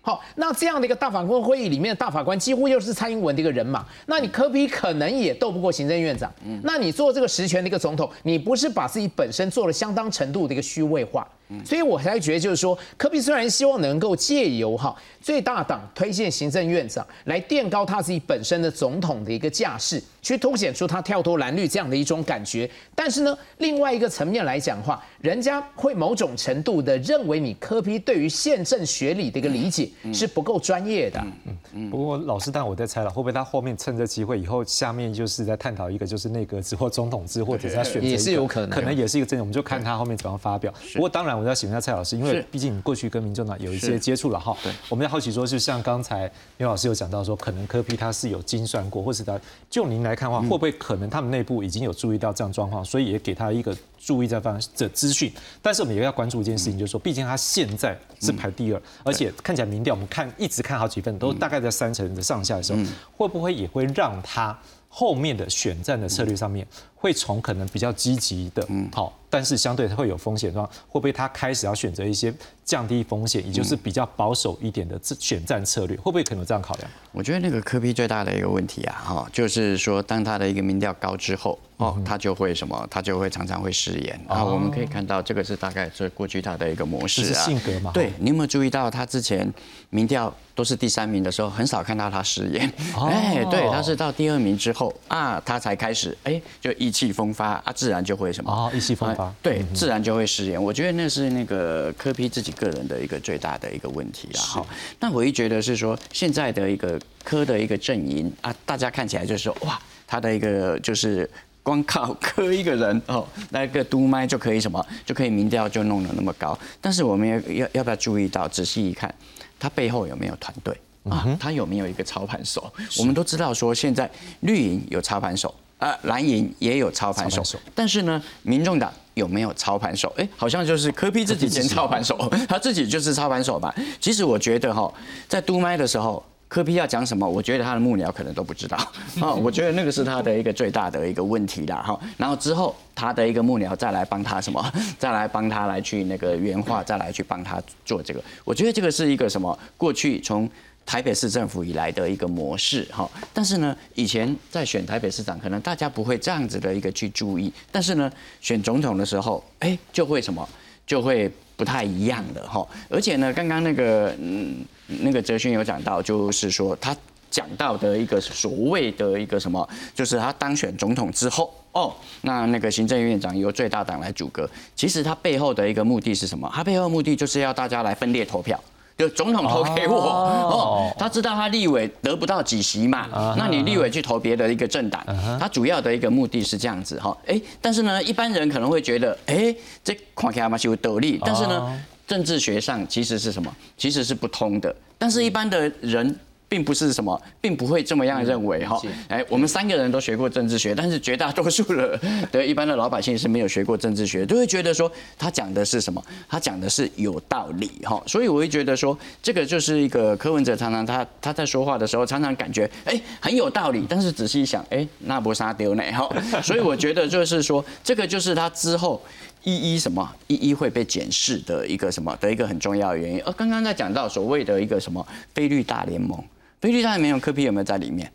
S2: 好，那这样的一个大法官会议里面的大法官，几乎又是蔡英文的一个人马，那你科比可能也斗不过行政院长。那你做这个实权的一个总统，你不是把自己本身做了相当程度的一个虚位化？所以我才觉得就是说，科比虽然希望能够借由哈最大党推荐行政院长来垫高他自己本身的总统的一个架势，去凸显出他跳脱蓝绿这样的一种感觉。但是呢，另外一个层面来讲的话，人家会某种程度的认为你科比对于宪政学理的一个理解。是不够专业的。嗯
S1: 嗯。不过老师，但我在猜了，会不会他后面趁这机会，以后下面就是在探讨一个就是内阁制或总统制，或者是他选择
S2: 也是有可能，
S1: 可能也是一个争议，我们就看他后面怎样发表。不过当然，我要请问一下蔡老师，因为毕竟你过去跟民众党有一些接触了哈。对，我们要好奇说，就像刚才刘老师有讲到说，可能科批他是有精算过，或是他就您来看的话，会不会可能他们内部已经有注意到这样状况，所以也给他一个注意这方的资讯。但是我们也要关注一件事情，就是说，毕竟他现在是排第二，而且看起来民调我们看一直看好几份，都大概在三成的上下的时候，会不会也会让他后面的选战的策略上面？会从可能比较积极的，好，但是相对会有风险的话，会不会他开始要选择一些降低风险，也就是比较保守一点的选战策略？会不会可能这样考量？
S9: 我觉得那个科比最大的一个问题啊，哈，就是说当他的一个民调高之后，哦，他就会什么，他就会常常会失言啊。我们可以看到这个是大概是过去他的一个模式
S1: 啊，性格嘛。
S9: 对，你有没有注意到他之前民调都是第三名的时候，很少看到他失言？哎，对，他是到第二名之后啊，他才开始哎就一。意气风发啊，自然就会什么
S1: 啊？意气风发，
S9: 对，自然就会失言。我觉得那是那个柯批自己个人的一个最大的一个问题啊。好，那我一觉得是说，现在的一个柯的一个阵营啊，大家看起来就是说，哇，他的一个就是光靠柯一个人哦，那个督麦就可以什么，就可以民调就弄得那么高。但是我们要要要不要注意到，仔细一看，他背后有没有团队啊？他有没有一个操盘手？我们都知道说，现在绿营有操盘手。啊，蓝营也有操盘手，但是呢，民众党有没有操盘手？哎，好像就是柯批自己兼操盘手，他自己就是操盘手吧。其实我觉得哈，在督麦的时候，柯批要讲什么，我觉得他的幕僚可能都不知道啊。我觉得那个是他的一个最大的一个问题啦。哈。然后之后他的一个幕僚再来帮他什么，再来帮他来去那个原话，再来去帮他做这个。我觉得这个是一个什么？过去从台北市政府以来的一个模式哈，但是呢，以前在选台北市长，可能大家不会这样子的一个去注意，但是呢，选总统的时候，哎，就会什么，就会不太一样的哈。而且呢，刚刚那个嗯，那个哲勋有讲到，就是说他讲到的一个所谓的一个什么，就是他当选总统之后，哦，那那个行政院长由最大党来阻隔，其实他背后的一个目的是什么？他背后的目的就是要大家来分裂投票。就总统投给我。哦，他知道他立委得不到几席嘛，那你立委去投别的一个政党，他主要的一个目的是这样子哈，哎，但是呢，一般人可能会觉得，哎，这看起来嘛是有得利，但是呢，政治学上其实是什么？其实是不通的，但是一般的人。并不是什么，并不会这么样认为哈。哎，我们三个人都学过政治学，但是绝大多数的的一般的老百姓是没有学过政治学，都会觉得说他讲的是什么？他讲的是有道理哈。所以我会觉得说，这个就是一个柯文哲常常他他在说话的时候，常常感觉哎很有道理，但是仔细一想，哎那不杀丢呢哈。所以我觉得就是说，这个就是他之后一一什么一一会被检视的一个什么的一个很重要的原因。而刚刚在讲到所谓的一个什么菲律大联盟。菲律宾没有科比有没有在里面？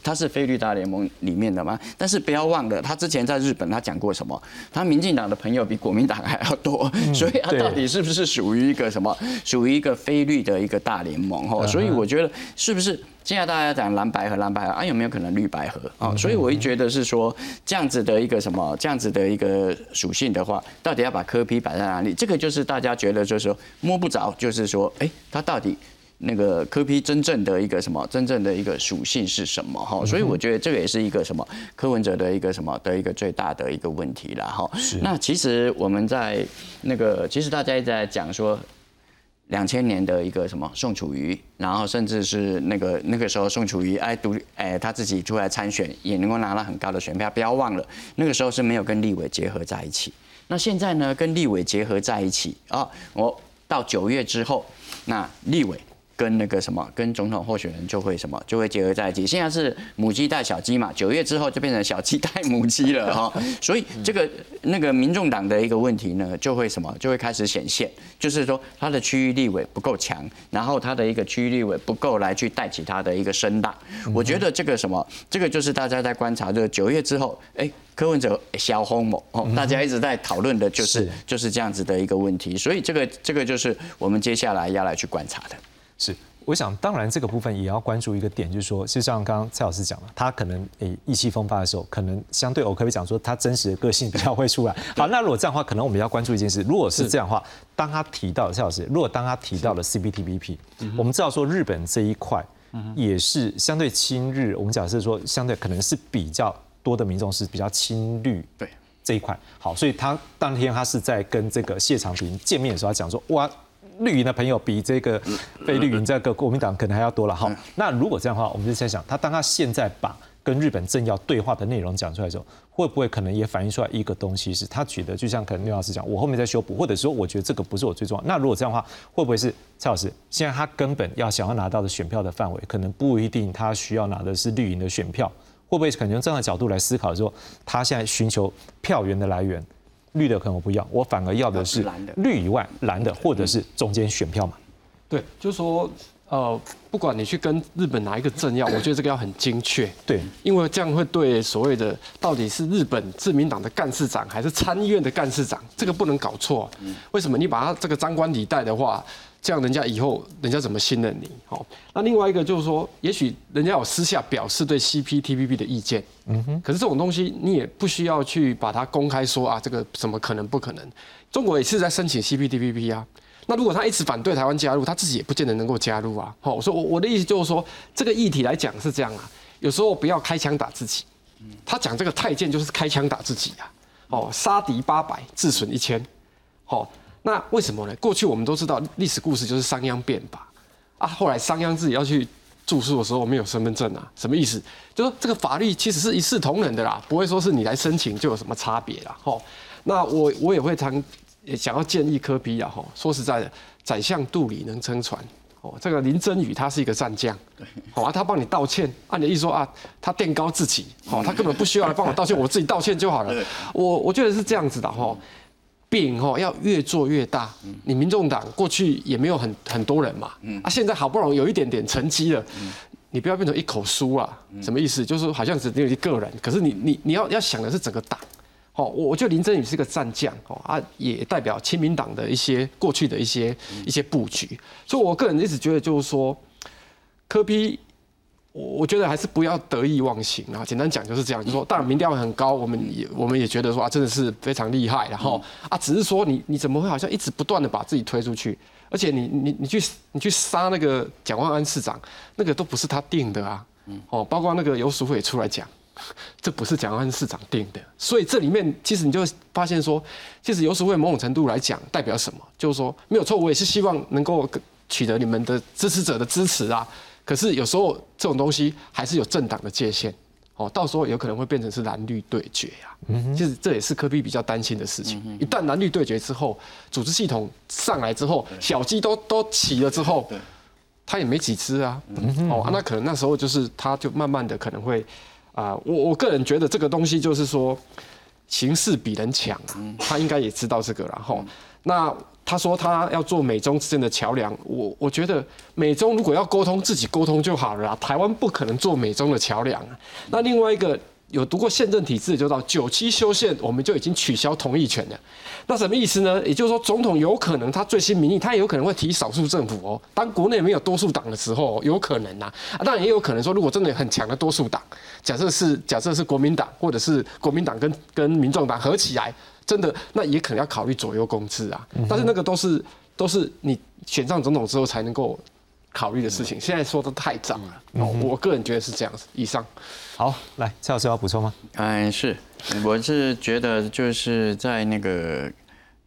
S9: 他是菲律大联盟里面的吗？但是不要忘了，他之前在日本他讲过什么？他民进党的朋友比国民党还要多，所以他到底是不是属于一个什么？属于一个菲律的一个大联盟？哈，所以我觉得是不是现在大家讲蓝白和蓝白啊，有没有可能绿白合啊？所以我会觉得是说这样子的一个什么？这样子的一个属性的话，到底要把科比摆在哪里？这个就是大家觉得就是说摸不着，就是说，哎，他到底？那个科批真正的一个什么，真正的一个属性是什么？哈，所以我觉得这个也是一个什么柯文哲的一个什么的一个最大的一个问题了。哈，那其实我们在那个，其实大家一直在讲说，两千年的一个什么宋楚瑜，然后甚至是那个那个时候宋楚瑜哎独哎他自己出来参选，也能够拿到很高的选票。不要忘了，那个时候是没有跟立委结合在一起。那现在呢，跟立委结合在一起啊，我到九月之后，那立委。跟那个什么，跟总统候选人就会什么，就会结合在一起。现在是母鸡带小鸡嘛，九月之后就变成小鸡带母鸡了 哈。所以这个那个民众党的一个问题呢，就会什么，就会开始显现，就是说他的区域立委不够强，然后他的一个区域立委不够来去带起他的一个声浪。我觉得这个什么，这个就是大家在观察，就是九月之后，哎，柯文哲小红某哦，大家一直在讨论的就是就是这样子的一个问题。所以这个这个就是我们接下来要来去观察的。
S1: 是，我想当然这个部分也要关注一个点，就是说，就像刚刚蔡老师讲了，他可能诶意气风发的时候，可能相对我可以讲说他真实的个性比较会出来。好，那如果这样的话，可能我们要关注一件事，如果是这样的话，当他提到蔡老师，如果当他提到了 CPTPP，我们知道说日本这一块也是相对亲日，我们假设说相对可能是比较多的民众是比较亲绿，
S9: 对。
S1: 这一块。好，所以他当天他是在跟这个谢长廷见面的时候，他讲说，哇，绿营的朋友比这个非绿营这个国民党可能还要多了。哈，那如果这样的话，我们就在想，他当他现在把跟日本政要对话的内容讲出来的时候，会不会可能也反映出来一个东西，是他觉得就像可能刘老师讲，我后面再修补，或者说我觉得这个不是我最重要。那如果这样的话，会不会是蔡老师现在他根本要想要拿到的选票的范围，可能不一定他需要拿的是绿营的选票，会不会可能用这样的角度来思考说，他现在寻求票源的来源，绿的可能我不要，我反而要的是绿以外蓝的，或者是中间选票嘛？
S3: 对，就是说。呃，不管你去跟日本哪一个政要，我觉得这个要很精确。
S1: 对，
S3: 因为这样会对所谓的到底是日本自民党的干事长还是参议院的干事长，这个不能搞错。为什么你把他这个张冠李戴的话，这样人家以后人家怎么信任你？好，那另外一个就是说，也许人家有私下表示对 CPTPP 的意见，嗯哼，可是这种东西你也不需要去把它公开说啊，这个怎么可能不可能？中国也是在申请 CPTPP 啊。那如果他一直反对台湾加入，他自己也不见得能够加入啊。好，我说我我的意思就是说，这个议题来讲是这样啊，有时候不要开枪打自己。他讲这个太监就是开枪打自己啊。哦，杀敌八百，自损一千。好，那为什么呢？过去我们都知道历史故事就是商鞅变法啊。后来商鞅自己要去住宿的时候没有身份证啊，什么意思？就说这个法律其实是一视同仁的啦，不会说是你来申请就有什么差别啦。吼，那我我也会常。也想要建议科比啊，吼，说实在的，宰相肚里能撑船，哦，这个林真宇他是一个战将，好啊，他帮你道歉，按你的意思说啊，他垫高自己，好，他根本不需要来帮我道歉，我自己道歉就好了。我我觉得是这样子的哈，饼哦要越做越大，你民众党过去也没有很很多人嘛，啊，现在好不容易有一点点成绩了，你不要变成一口书啊，什么意思？就是好像只有一个人，可是你你你要要想的是整个党。哦，我我觉得林真宇是个战将哦，啊，也代表亲民党的一些过去的一些一些布局，所以我个人一直觉得就是说，柯批，我我觉得还是不要得意忘形啊。简单讲就是这样，就说当然民调很高，我们也我们也觉得说啊，真的是非常厉害，然后啊，只是说你你怎么会好像一直不断的把自己推出去，而且你你你去你去杀那个蒋万安市长，那个都不是他定的啊，哦，包括那个游淑慧也出来讲。这不是蒋万安市长定的，所以这里面其实你就发现说，其实游淑慧某种程度来讲代表什么，就是说没有错，我也是希望能够取得你们的支持者的支持啊。可是有时候这种东西还是有政党的界限，哦，到时候有可能会变成是蓝绿对决呀。其实这也是科比比较担心的事情。一旦蓝绿对决之后，组织系统上来之后，小鸡都都起了之后，他也没几只啊。哦，那可能那时候就是他就慢慢的可能会。啊，我我个人觉得这个东西就是说，形势比人强啊，他应该也知道这个，然后，那他说他要做美中之间的桥梁，我我觉得美中如果要沟通，自己沟通就好了啦，台湾不可能做美中的桥梁。那另外一个。有读过宪政体制，就到九七修宪，我们就已经取消同意权了。那什么意思呢？也就是说，总统有可能他最新民意，他也有可能会提少数政府哦。当国内没有多数党的时候，有可能呐。啊，当然也有可能说，如果真的很强的多数党，假设是假设是国民党，或者是国民党跟跟民众党合起来，真的那也可能要考虑左右公制啊。但是那个都是都是你选上总统之后才能够。考虑的事情，现在说的太早了。哦，我个人觉得是这样子。以上，
S1: 好，来蔡老师要补充吗？
S9: 嗯，是，我是觉得就是在那个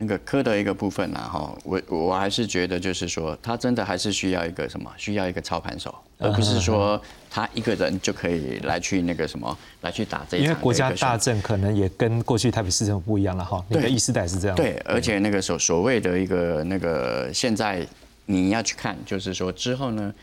S9: 那个科的一个部分呐，哈，我我还是觉得就是说，他真的还是需要一个什么，需要一个操盘手，而不是说他一个人就可以来去那个什么，来去打这一
S1: 场。因为国家大政可能也跟过去台北市政府不一样了哈。对，意识代是这样。
S9: 对，而且那个所所谓的一个那个现在。你要去看，就是说之后呢，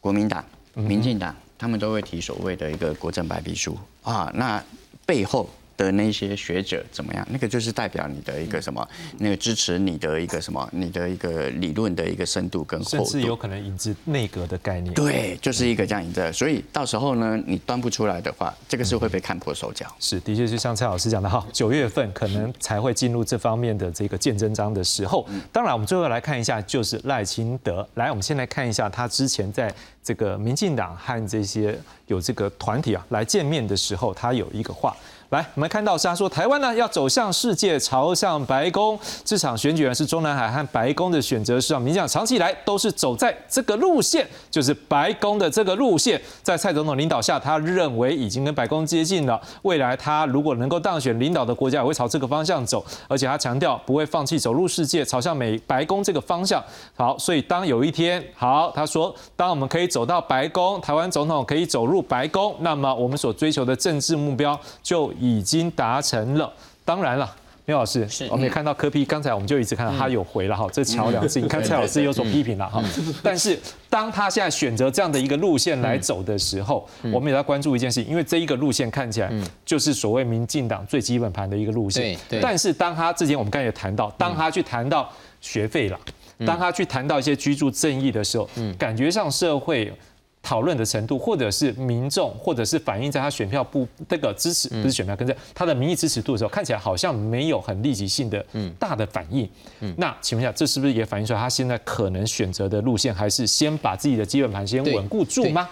S9: 国民党、民进党他们都会提所谓的一个国政白皮书啊，那背后。的那些学者怎么样？那个就是代表你的一个什么？那个支持你的一个什么？你的一个理论的一个深度跟厚度，
S1: 甚至有可能引致内阁的概念。
S9: 对，就是一个这样引致。所以到时候呢，你端不出来的话，这个是会被看破手脚。
S1: 是，的确是像蔡老师讲的哈，九月份可能才会进入这方面的这个见真章的时候。当然，我们最后来看一下，就是赖清德。来，我们先来看一下他之前在这个民进党和这些有这个团体啊来见面的时候，他有一个话。来，我们看到是他说，台湾呢要走向世界，朝向白宫。这场选举呢是中南海和白宫的选择是让民进党长期以来都是走在这个路线，就是白宫的这个路线。在蔡总统领导下，他认为已经跟白宫接近了。未来他如果能够当选领导的国家，也会朝这个方向走。而且他强调不会放弃走入世界，朝向美白宫这个方向。好，所以当有一天，好，他说，当我们可以走到白宫，台湾总统可以走入白宫，那么我们所追求的政治目标就已经达成了。当然了。刘老师，我们也看到柯批，刚才我们就一直看到他有回了哈，这桥梁是，你看蔡老师有所批评了哈。但是当他现在选择这样的一个路线来走的时候，我们也要关注一件事情，因为这一个路线看起来就是所谓民进党最基本盘的一个路线。但是当他之前我们刚才也谈到，当他去谈到学费了，当他去谈到一些居住正义的时候，感觉上社会。讨论的程度，或者是民众，或者是反映在他选票不这个支持，不是选票，跟在他的民意支持度的时候，看起来好像没有很立即性的大的反应。那请问一下，这是不是也反映出来他现在可能选择的路线，还是先把自己的基本盘先稳固住吗？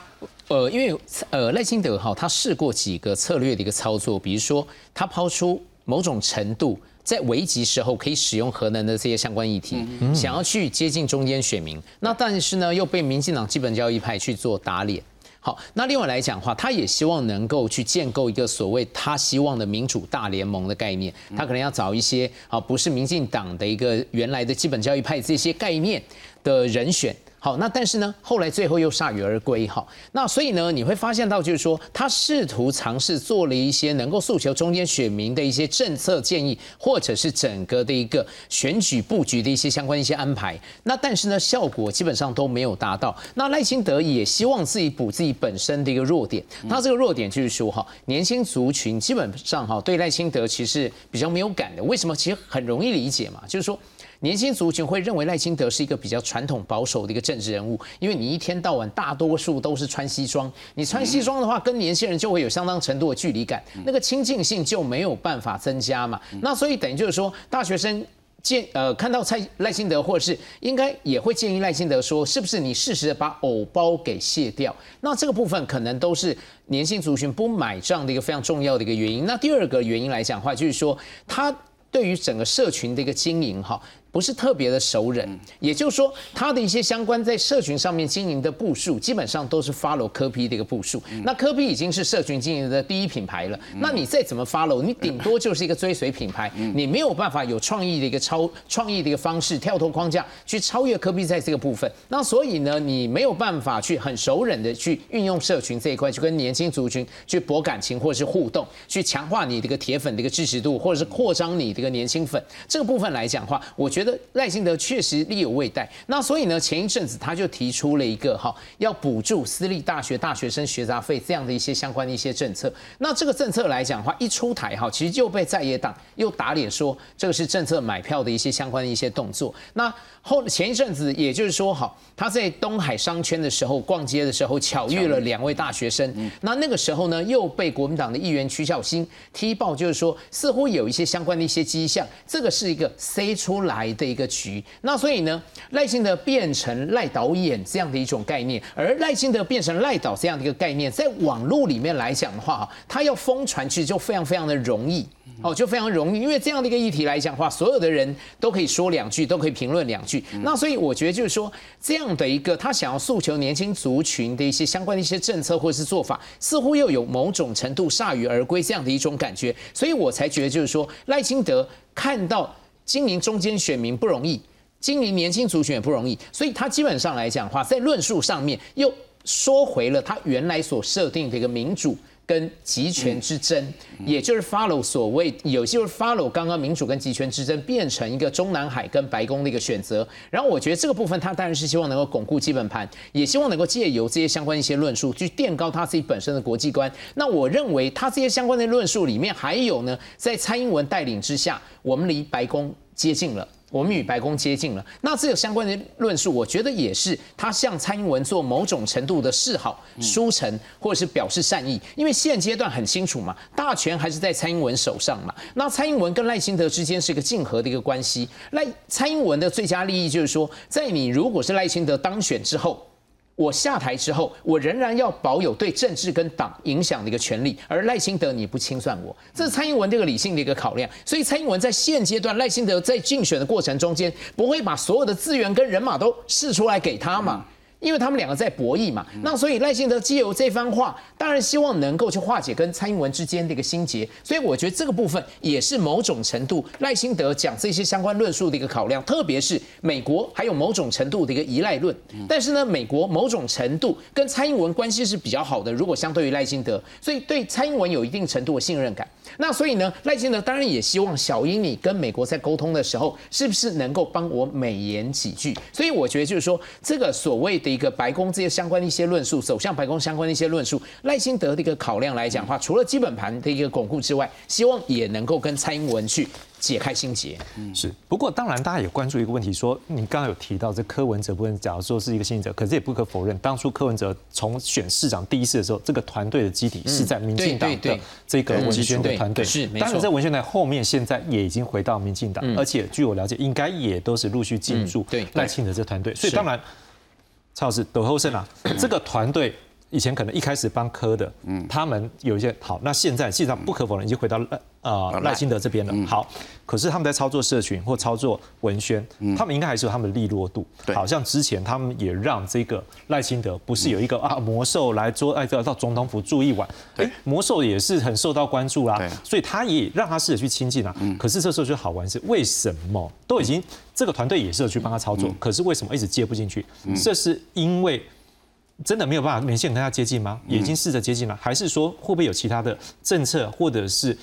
S2: 呃，因为呃赖清德哈，他试过几个策略的一个操作，比如说他抛出某种程度。在危急时候可以使用核能的这些相关议题，想要去接近中间选民，那但是呢又被民进党基本教义派去做打脸。好，那另外来讲的话，他也希望能够去建构一个所谓他希望的民主大联盟的概念，他可能要找一些啊不是民进党的一个原来的基本教育派这些概念的人选。好，那但是呢，后来最后又铩羽而归。哈，那所以呢，你会发现到就是说，他试图尝试做了一些能够诉求中间选民的一些政策建议，或者是整个的一个选举布局的一些相关一些安排。那但是呢，效果基本上都没有达到。那赖清德也希望自己补自己本身的一个弱点。他这个弱点就是说，哈，年轻族群基本上哈对赖清德其实比较没有感的。为什么？其实很容易理解嘛，就是说。年轻族群会认为赖清德是一个比较传统保守的一个政治人物，因为你一天到晚大多数都是穿西装，你穿西装的话，跟年轻人就会有相当程度的距离感，那个亲近性就没有办法增加嘛。那所以等于就是说，大学生建呃看到蔡赖清德，或者是应该也会建议赖清德说，是不是你适时的把偶包给卸掉？那这个部分可能都是年轻族群不买账的一个非常重要的一个原因。那第二个原因来讲的话，就是说他对于整个社群的一个经营哈。不是特别的熟人，也就是说，他的一些相关在社群上面经营的步数，基本上都是 follow 科批的一个步数。那科批已经是社群经营的第一品牌了，那你再怎么 follow，你顶多就是一个追随品牌，你没有办法有创意的一个超创意的一个方式，跳脱框架去超越科批在这个部分。那所以呢，你没有办法去很熟人的去运用社群这一块，去跟年轻族群去博感情或者是互动，去强化你这个铁粉的一个支持度，或者是扩张你这个年轻粉。这个部分来讲的话，我觉得。觉得赖清德确实力有未逮，那所以呢，前一阵子他就提出了一个哈，要补助私立大学大学生学杂费这样的一些相关的一些政策。那这个政策来讲的话，一出台哈，其实就被在野党又打脸说这个是政策买票的一些相关的一些动作。那后前一阵子，也就是说哈，他在东海商圈的时候逛街的时候，巧遇了两位大学生。那那个时候呢，又被国民党的议员曲小新踢爆，就是说似乎有一些相关的一些迹象，这个是一个塞出来。的一个局，那所以呢，赖清德变成赖导演这样的一种概念，而赖清德变成赖导这样的一个概念，在网络里面来讲的话，哈，他要疯传其实就非常非常的容易，哦，就非常容易，因为这样的一个议题来讲的话，所有的人都可以说两句，都可以评论两句。那所以我觉得就是说，这样的一个他想要诉求年轻族群的一些相关的一些政策或者是做法，似乎又有某种程度铩羽而归这样的一种感觉，所以我才觉得就是说，赖清德看到。经营中间选民不容易，经营年轻族群也不容易，所以他基本上来讲的话，在论述上面又说回了他原来所设定的一个民主跟集权之争，也就是 follow 所谓有就是 follow 刚刚民主跟集权之争变成一个中南海跟白宫的一个选择。然后我觉得这个部分他当然是希望能够巩固基本盘，也希望能够借由这些相关一些论述去垫高他自己本身的国际观。那我认为他这些相关的论述里面还有呢，在蔡英文带领之下。我们离白宫接近了，我们与白宫接近了。那这个相关的论述，我觉得也是他向蔡英文做某种程度的示好、书诚，或者是表示善意。因为现阶段很清楚嘛，大权还是在蔡英文手上嘛。那蔡英文跟赖清德之间是一个竞合的一个关系。赖蔡英文的最佳利益就是说，在你如果是赖清德当选之后。我下台之后，我仍然要保有对政治跟党影响的一个权利，而赖清德你不清算我，这是蔡英文这个理性的一个考量。所以蔡英文在现阶段，赖清德在竞选的过程中间，不会把所有的资源跟人马都试出来给他嘛。因为他们两个在博弈嘛，那所以赖清德借由这番话，当然希望能够去化解跟蔡英文之间的一个心结，所以我觉得这个部分也是某种程度赖清德讲这些相关论述的一个考量，特别是美国还有某种程度的一个依赖论。但是呢，美国某种程度跟蔡英文关系是比较好的，如果相对于赖清德，所以对蔡英文有一定程度的信任感。那所以呢，赖清德当然也希望小英你跟美国在沟通的时候，是不是能够帮我美言几句？所以我觉得就是说，这个所谓的一个白宫这些相关的一些论述，走向白宫相关的一些论述，赖清德的一个考量来讲的话，除了基本盘的一个巩固之外，希望也能够跟蔡英文去。解开心结，
S1: 嗯，是。不过当然，大家也关注一个问题，说你刚刚有提到这柯文哲部分，假如说是一个信者，可是也不可否认，当初柯文哲从选市长第一次的时候，这个团队的基底是在民进党的这个文宣的团队。
S2: 是，
S1: 当然在文宣台后面，现在也已经回到民进党，而且据我了解，应该也都是陆续进驻赖清德这团队。所以当然，蔡老师抖后胜啊，这个团队。以前可能一开始帮科的，嗯，他们有一些好，那现在实际上不可否认已经回到赖呃赖清德这边了。好，可是他们在操作社群或操作文宣，他们应该还是有他们的利落度。对，好像之前他们也让这个赖清德不是有一个啊魔兽来做哎到总统府住一晚，哎魔兽也是很受到关注啦，所以他也让他试着去亲近啊。可是这时候就好玩是为什么都已经这个团队也是有去帮他操作，可是为什么一直接不进去？这是因为。真的没有办法明显跟他接近吗？已经试着接近了，还是说会不会有其他的政策或者是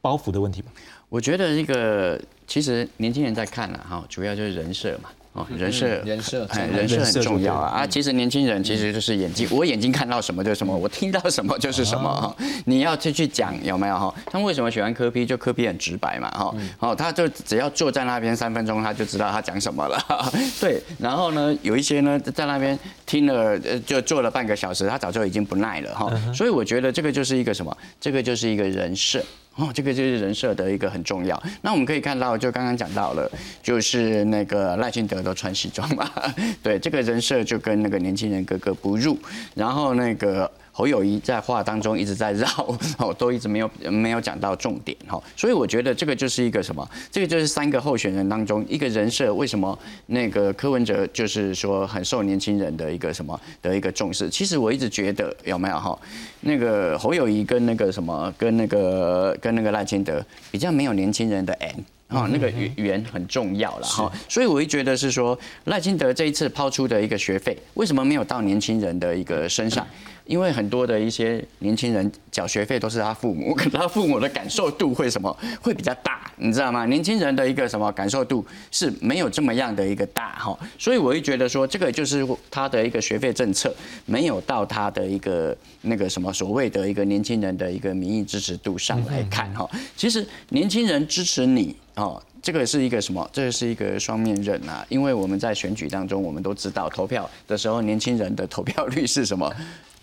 S1: 包袱的问题吗？
S9: 我觉得这个其实年轻人在看了哈，主要就是人设嘛。哦人设，
S2: 人设，
S9: 哎，人设很重要啊！啊，其实年轻人其实就是眼睛，我眼睛看到什么就是什么，我听到什么就是什么哈。你要去去讲有没有哈？他们为什么喜欢科比？就科比很直白嘛哈。哦，他就只要坐在那边三分钟，他就知道他讲什么了。对，然后呢，有一些呢在那边听了，呃，就坐了半个小时，他早就已经不耐了哈。所以我觉得这个就是一个什么？这个就是一个人设。哦，这个就是人设的一个很重要。那我们可以看到，就刚刚讲到了，就是那个赖清德都穿西装嘛，对，这个人设就跟那个年轻人格格不入。然后那个。侯友谊在话当中一直在绕，哦，都一直没有没有讲到重点，哈，所以我觉得这个就是一个什么？这个就是三个候选人当中一个人设，为什么那个柯文哲就是说很受年轻人的一个什么的一个重视？其实我一直觉得有没有哈？那个侯友谊跟那个什么跟那个跟那个赖清德比较没有年轻人的 N 啊，那个语言很重要了哈，所以我会觉得是说赖清德这一次抛出的一个学费，为什么没有到年轻人的一个身上？因为很多的一些年轻人缴学费都是他父母，可他父母的感受度会什么会比较大，你知道吗？年轻人的一个什么感受度是没有这么样的一个大哈，所以我会觉得说这个就是他的一个学费政策没有到他的一个那个什么所谓的一个年轻人的一个民意支持度上来看哈。其实年轻人支持你哦，这个是一个什么？这是一个双面刃啊，因为我们在选举当中我们都知道投票的时候年轻人的投票率是什么？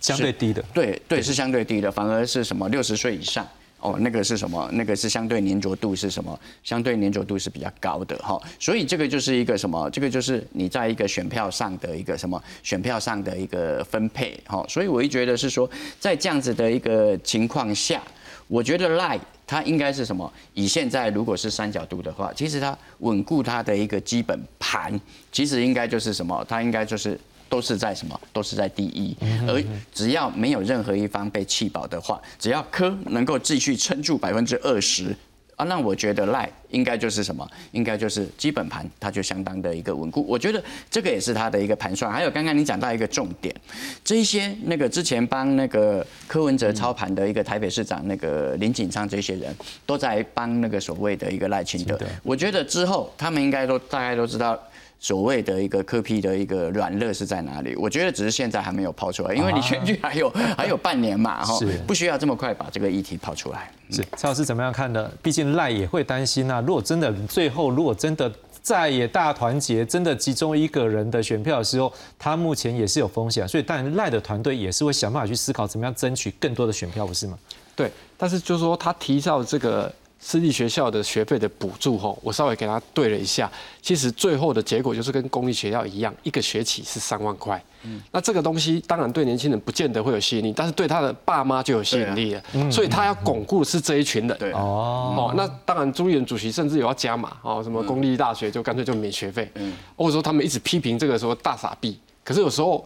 S1: 相对低的，
S9: 对对是相对低的，反而是什么六十岁以上哦，那个是什么？那个是相对粘着度是什么？相对粘着度是比较高的哈，所以这个就是一个什么？这个就是你在一个选票上的一个什么？选票上的一个分配哈，所以我一觉得是说，在这样子的一个情况下，我觉得赖它应该是什么？以现在如果是三角度的话，其实它稳固它的一个基本盘，其实应该就是什么？它应该就是。都是在什么？都是在第一，而只要没有任何一方被弃保的话，只要科能够继续撑住百分之二十啊，那我觉得赖应该就是什么？应该就是基本盘，它就相当的一个稳固。我觉得这个也是它的一个盘算。还有刚刚你讲到一个重点，这些那个之前帮那个柯文哲操盘的一个台北市长那个林锦昌，这些人都在帮那个所谓的一个赖清德。我觉得之后他们应该都大概都知道。所谓的一个科批的一个软肋是在哪里？我觉得只是现在还没有抛出来，因为你选举还有 还有半年嘛，哈，不需要这么快把这个议题抛出来。
S1: 是蔡老师怎么样看呢？毕竟赖也会担心啊，如果真的最后如果真的再也大团结，真的集中一个人的选票的时候，他目前也是有风险，所以但赖的团队也是会想办法去思考怎么样争取更多的选票，不是吗？
S3: 对，但是就是说他提到这个。私立学校的学费的补助吼，我稍微给他对了一下，其实最后的结果就是跟公立学校一样，一个学期是三万块。嗯，那这个东西当然对年轻人不见得会有吸引力，但是对他的爸妈就有吸引力了。嗯，所以他要巩固的是这一群人。
S9: 对
S3: 哦，哦，那当然朱立伦主席甚至有要加码哦，什么公立大学就干脆就免学费。嗯，或者说他们一直批评这个说大傻逼，可是有时候。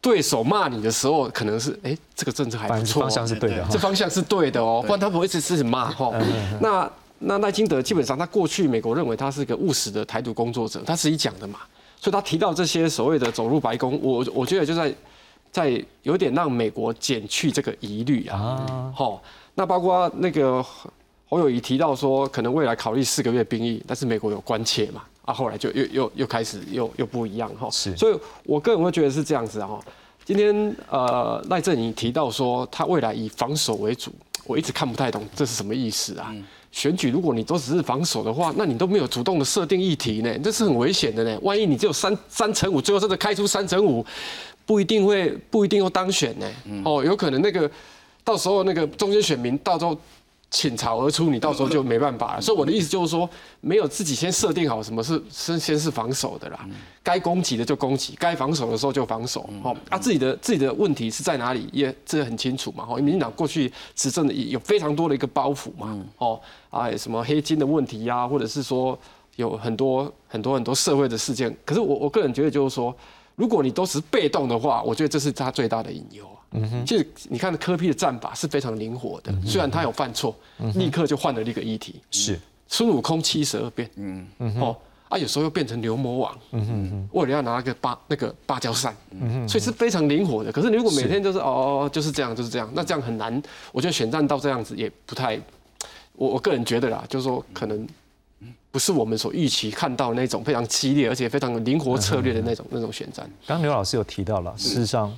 S3: 对手骂你的时候，可能是哎，这个政策还不错，
S1: 方向是对的，
S3: 这方向是对的哦，不然他不会一直一直骂哈。那那赖金德基本上他过去美国认为他是一个务实的台独工作者，他自己讲的嘛，所以他提到这些所谓的走入白宫，我我觉得就在在有点让美国减去这个疑虑啊。好，那包括那个侯友谊提到说，可能未来考虑四个月兵役，但是美国有关切嘛。啊，后来就又又又开始又又不一样哈，
S1: 是，
S3: 所以我个人会觉得是这样子哈。今天呃赖正颖提到说他未来以防守为主，我一直看不太懂这是什么意思啊？选举如果你都只是防守的话，那你都没有主动的设定议题呢，这是很危险的呢。万一你只有三三乘五，最后真的开出三乘五，不一定会不一定会当选呢。哦，有可能那个到时候那个中间选民到时候。倾巢而出，你到时候就没办法了。所以我的意思就是说，没有自己先设定好什么是先先是防守的啦，该攻击的就攻击，该防守的时候就防守。哦，啊，自己的自己的问题是在哪里，也这很清楚嘛。哦，民进党过去执政的有非常多的一个包袱嘛。哦，啊，什么黑金的问题呀，或者是说有很多很多很多社会的事件。可是我我个人觉得就是说，如果你都是被动的话，我觉得这是他最大的隐忧。嗯哼，其实你看科批的战法是非常灵活的，虽然他有犯错，立刻就换了一个议题。
S1: 是。
S3: 孙悟空七十二变，嗯。嗯哦啊，有时候又变成牛魔王，嗯哼为了要拿个芭那个芭蕉扇，嗯哼，所以是非常灵活的。可是你如果每天就是哦就是这样就是这样，那这样很难。我觉得选战到这样子也不太，我我个人觉得啦，就是说可能不是我们所预期看到那种非常激烈而且非常灵活策略的那种那种选战。
S1: 刚刚刘老师有提到了，事实上。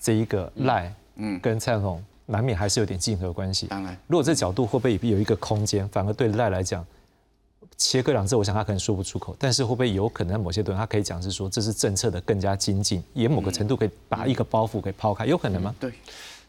S1: 这一个赖，嗯，跟蔡总统难免还是有点竞合关系。
S9: 当然，
S1: 如果这角度会不会有一个空间，反而对赖来讲，切割两次，我想他可能说不出口。但是会不会有可能某些段他可以讲是说，这是政策的更加精进，也某个程度可以把一个包袱给抛开，有可能吗？
S3: 对，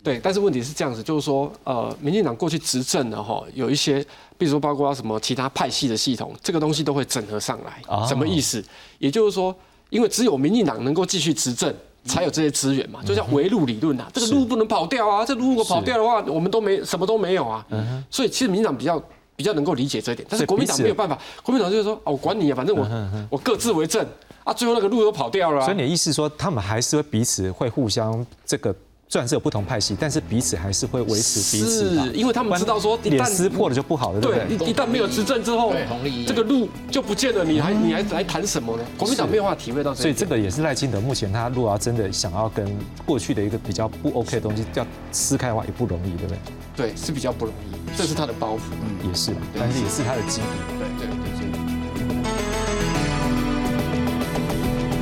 S3: 对。但是问题是这样子，就是说，呃，民进党过去执政的哈，有一些，比如说包括什么其他派系的系统，这个东西都会整合上来。什么意思？也就是说，因为只有民进党能够继续执政。才有这些资源嘛，就叫围路理论呐，这个路不能跑掉啊，这路如果跑掉的话，我们都没什么都没有啊。所以其实民进党比较比较能够理解这一点，但是国民党没有办法，国民党就是说，哦，我管你啊，反正我我各自为政啊，最后那个路都跑掉了。
S1: 所以你的意思说，他们还是会彼此会互相这个。虽然是有不同派系，但是彼此还是会维持彼此
S3: 是，因为他们知道说，
S1: 一旦撕破了就不好了，对不
S3: 对？一旦没有执政之后，这个路就不见了，你还你还来谈什么呢？国民党没有办法体会到，
S1: 所以这个也是赖清德目前他如果要真的想要跟过去的一个比较不 OK 的东西要撕开的话，也不容易，对不对？
S3: 对，是比较不容易，这是他的包袱，
S1: 嗯，也是，但是也是他的基底。